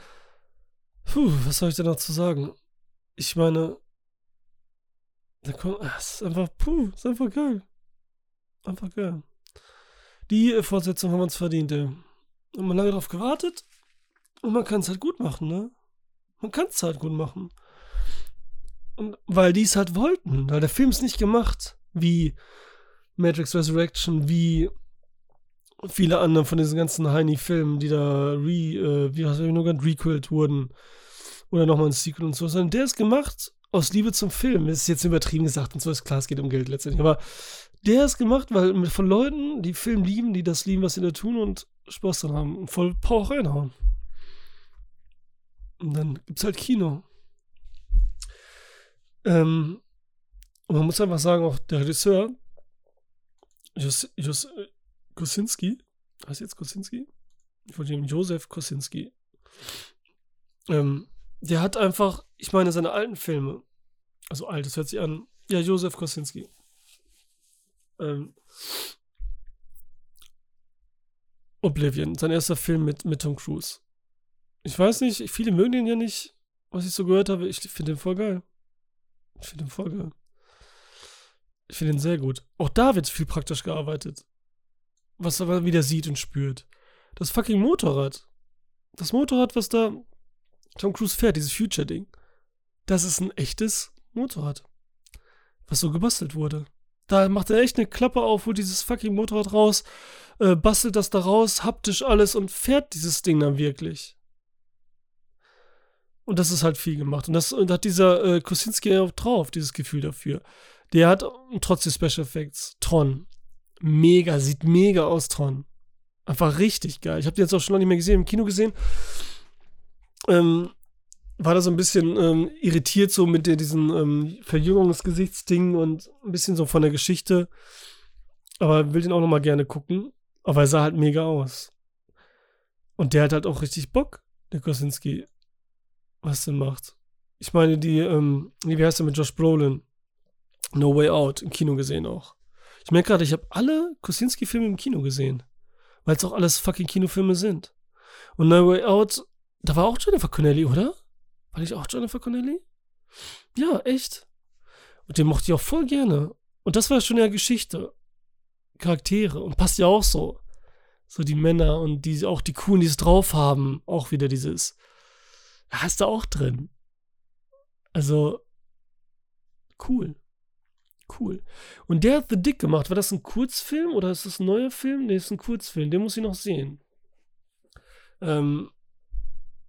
puh, was soll ich denn noch zu sagen? Ich meine, da kommt, es ist einfach, puh, ist einfach geil. Einfach geil. Die äh, Fortsetzung haben wir uns verdient, ey. Und man lange darauf gewartet und man kann es halt gut machen, ne? Man kann es halt gut machen. Und weil die es halt wollten, weil der Film ist nicht gemacht wie Matrix Resurrection, wie viele andere von diesen ganzen Heini-Filmen, die da re, äh, wie heißt das, nur ganz requelt wurden. Oder nochmal ein Sequel und so, sondern der ist gemacht aus Liebe zum Film. Ist jetzt übertrieben gesagt und so ist klar, es geht um Geld letztendlich. Aber der ist gemacht, weil von Leuten, die Film lieben, die das lieben, was sie da tun und Spaß dran haben und voll Power reinhauen. Und dann gibt's halt Kino. Ähm, und man muss einfach sagen, auch der Regisseur, Jos, Jos Kosinski, heißt jetzt Kosinski? Ich wollte ihm Josef Kosinski. Ähm, der hat einfach, ich meine, seine alten Filme, also alt, das hört sich an, ja, Josef Kosinski. Ähm, Oblivion, sein erster Film mit, mit Tom Cruise. Ich weiß nicht, viele mögen den ja nicht, was ich so gehört habe. Ich finde den voll geil. Ich finde den voll geil. Ich finde den sehr gut. Auch da wird viel praktisch gearbeitet. Was er wieder sieht und spürt. Das fucking Motorrad. Das Motorrad, was da Tom Cruise fährt, dieses Future-Ding. Das ist ein echtes Motorrad. Was so gebastelt wurde. Da macht er echt eine Klappe auf, holt dieses fucking Motorrad raus, äh, bastelt das da raus, haptisch alles und fährt dieses Ding dann wirklich. Und das ist halt viel gemacht. Und das und hat dieser äh, Kosinski auch drauf, dieses Gefühl dafür. Der hat trotz des Special Effects Tron. Mega, sieht mega aus, Tron. Einfach richtig geil. Ich habe den jetzt auch schon lange nicht mehr gesehen, im Kino gesehen. Ähm, war da so ein bisschen ähm, irritiert so mit diesen ähm, Verjüngungsgesichtsding und ein bisschen so von der Geschichte. Aber will den auch noch mal gerne gucken. Aber er sah halt mega aus. Und der hat halt auch richtig Bock, der Kosinski, was der macht. Ich meine, die, ähm, wie heißt der mit Josh Brolin? No Way Out im Kino gesehen auch. Ich merke gerade, ich habe alle Kosinski-Filme im Kino gesehen. Weil es auch alles fucking Kinofilme sind. Und No Way Out, da war auch Jennifer Connelly, oder? War ich auch Jennifer Connelly? Ja, echt. Und den mochte ich auch voll gerne. Und das war schon ja Geschichte. Charaktere. Und passt ja auch so. So die Männer und die, auch die Kuhn, die es drauf haben. Auch wieder dieses. Da hast du auch drin. Also, cool. Cool. Und der hat The Dick gemacht. War das ein Kurzfilm oder ist das ein neuer Film? Nee, ist ein Kurzfilm. Den muss ich noch sehen. Ähm,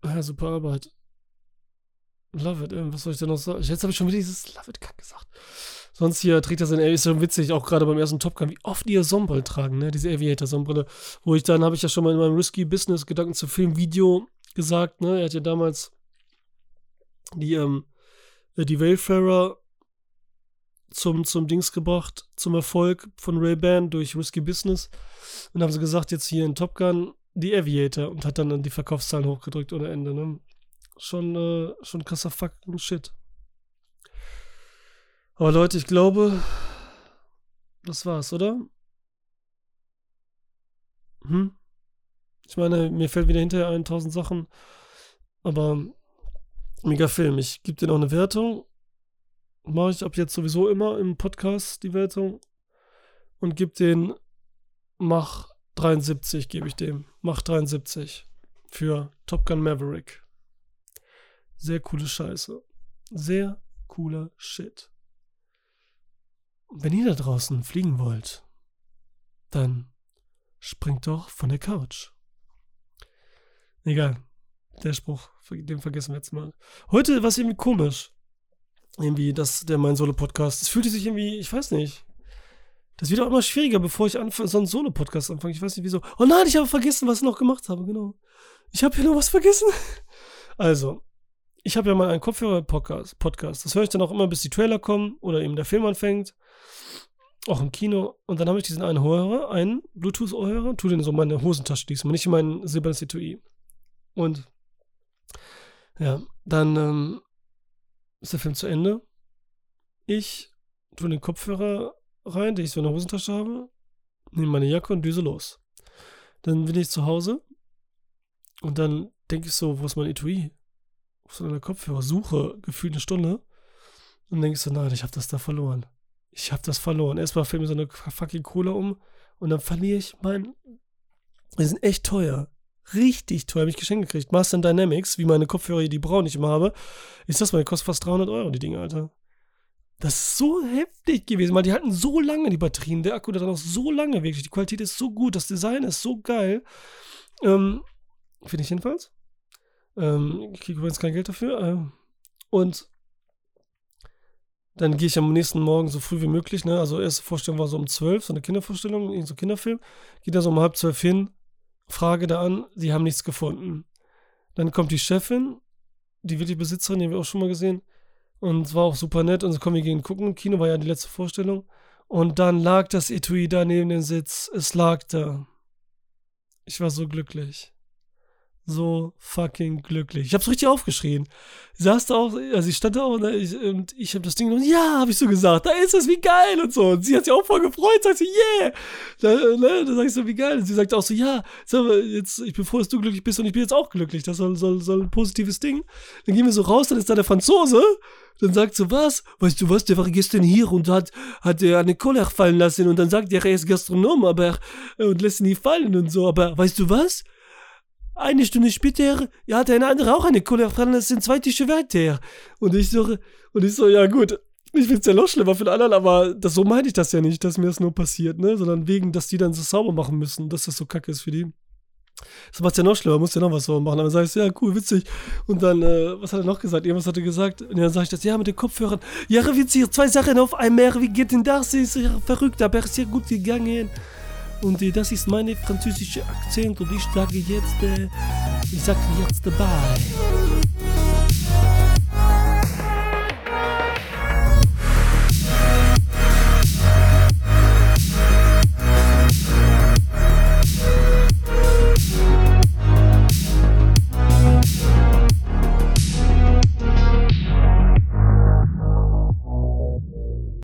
ja, super Arbeit. Love it, was soll ich denn noch sagen? Jetzt habe ich schon wieder dieses Love it Kack gesagt. Sonst hier trägt er sein, ist schon witzig, auch gerade beim ersten Top Gun, wie oft die ihr Sonnenbrille tragen, ne? Diese Aviator-Sonnenbrille. Wo ich dann, habe ich ja schon mal in meinem Risky Business Gedanken zu Filmvideo gesagt, ne? Er hat ja damals die, ähm, die Wayfarer zum, zum Dings gebracht, zum Erfolg von Ray-Ban durch Risky Business. Und haben sie gesagt, jetzt hier in Top Gun die Aviator und hat dann die Verkaufszahlen hochgedrückt ohne Ende, ne? schon, äh, schon krasser fucking Shit. Aber Leute, ich glaube, das war's, oder? Hm? Ich meine, mir fällt wieder hinterher ein, tausend Sachen. Aber mega Film. Ich gebe dir noch eine Wertung. Mache ich ab jetzt sowieso immer im Podcast die Wertung. Und gebe den Mach 73, gebe ich dem. Mach 73 für Top Gun Maverick. Sehr coole Scheiße. Sehr cooler Shit. Wenn ihr da draußen fliegen wollt, dann springt doch von der Couch. Egal. Der Spruch, den vergessen wir jetzt mal. Heute war es irgendwie komisch. Irgendwie, dass der mein Solo-Podcast. Es fühlte sich irgendwie, ich weiß nicht. Das wird auch immer schwieriger, bevor ich so einen Solo-Podcast anfange. Ich weiß nicht wieso. Oh nein, ich habe vergessen, was ich noch gemacht habe, genau. Ich habe hier noch was vergessen. [laughs] Also, ich habe ja mal einen Kopfhörer-Podcast. Podcast. Das höre ich dann auch immer, bis die Trailer kommen oder eben der Film anfängt. auch im Kino. Und dann habe ich diesen einen Hörer, einen Bluetooth-Ohrhörer, tue den so in meine Hosentasche diesmal, nicht in mein silbernes Etui. Und ja, dann ähm, ist der Film zu Ende. Ich tue den Kopfhörer rein, den ich so in der Hosentasche habe, nehme meine Jacke und düse los. Dann bin ich zu Hause und dann denke ich so, wo ist mein Etui? Ist denn der Kopfhörer? Suche gefühlt eine Stunde und denke ich so, nein, ich habe das da verloren. Ich habe das verloren. Erstmal fällt mir so eine fucking Cola um und dann verliere ich mein. Die sind echt teuer. Richtig teuer. Habe ich geschenkt gekriegt. Master Dynamics, wie meine Kopfhörer, die braun nicht immer habe. Ist das mal, die kosten fast 300 Euro, die Dinge, Alter. Das ist so heftig gewesen, weil die halten so lange, die Batterien. Der Akku da noch so lange, wirklich. Die Qualität ist so gut, das Design ist so geil. Ähm, Finde ich jedenfalls. Ähm, ich kriege übrigens kein Geld dafür. Ähm, und dann gehe ich am nächsten Morgen so früh wie möglich, ne? Also erste Vorstellung war so um zwölf, so eine Kindervorstellung, so ein Kinderfilm. Gehe da so um halb zwölf hin, frage da an, die haben nichts gefunden. Dann kommt die Chefin, die wirklich Besitzerin, die haben wir auch schon mal gesehen. Und war auch super nett. Und so kommen wir gehen gucken. Kino war ja die letzte Vorstellung. Und dann lag das Etui da neben dem Sitz. Es lag da. Ich war so glücklich so fucking glücklich. Ich hab's richtig aufgeschrien. Sie saß da auch, also ich stand da auch und ich, und ich hab das Ding genommen, ja, hab ich so gesagt, da ist es, wie geil und so. Und sie hat sich auch voll gefreut, sagt sie, yeah. Da, ne, da sag ich so, wie geil. Und sie sagt auch so, ja, sag mal, jetzt, ich bin froh, dass du glücklich bist und ich bin jetzt auch glücklich. Das soll, soll, soll ein positives Ding. Dann gehen wir so raus, dann ist da der Franzose. Dann sagt so, was? Weißt du was, der war gestern hier und hat, hat er eine Kohle fallen lassen und dann sagt er, er ist Gastronom, aber, und lässt ihn nie fallen und so. Aber weißt du was? Eine Stunde später ja, hatte eine andere auch eine Cola dran, das sind zwei Tische weiter. Und ich so, und ich so, ja gut, ich find's ja noch schlimmer für den anderen, aber das, so meine ich das ja nicht, dass mir das nur passiert, ne? Sondern wegen, dass die dann so sauber machen müssen, dass das so kacke ist für die. Das macht's ja noch schlimmer, muss ja noch was sauber machen. Dann sag ich, ja, cool, witzig. Und dann, äh, was hat er noch gesagt? Irgendwas hat er gesagt. Und dann sag ich das, ja, mit den Kopfhörern. Ja, witzig, zwei Sachen auf einmal. Wie geht denn das? Ist ja verrückt, aber er ist ja gut gegangen. Und äh, das ist meine französische Akzent und ich sage jetzt, äh, ich sage jetzt dabei.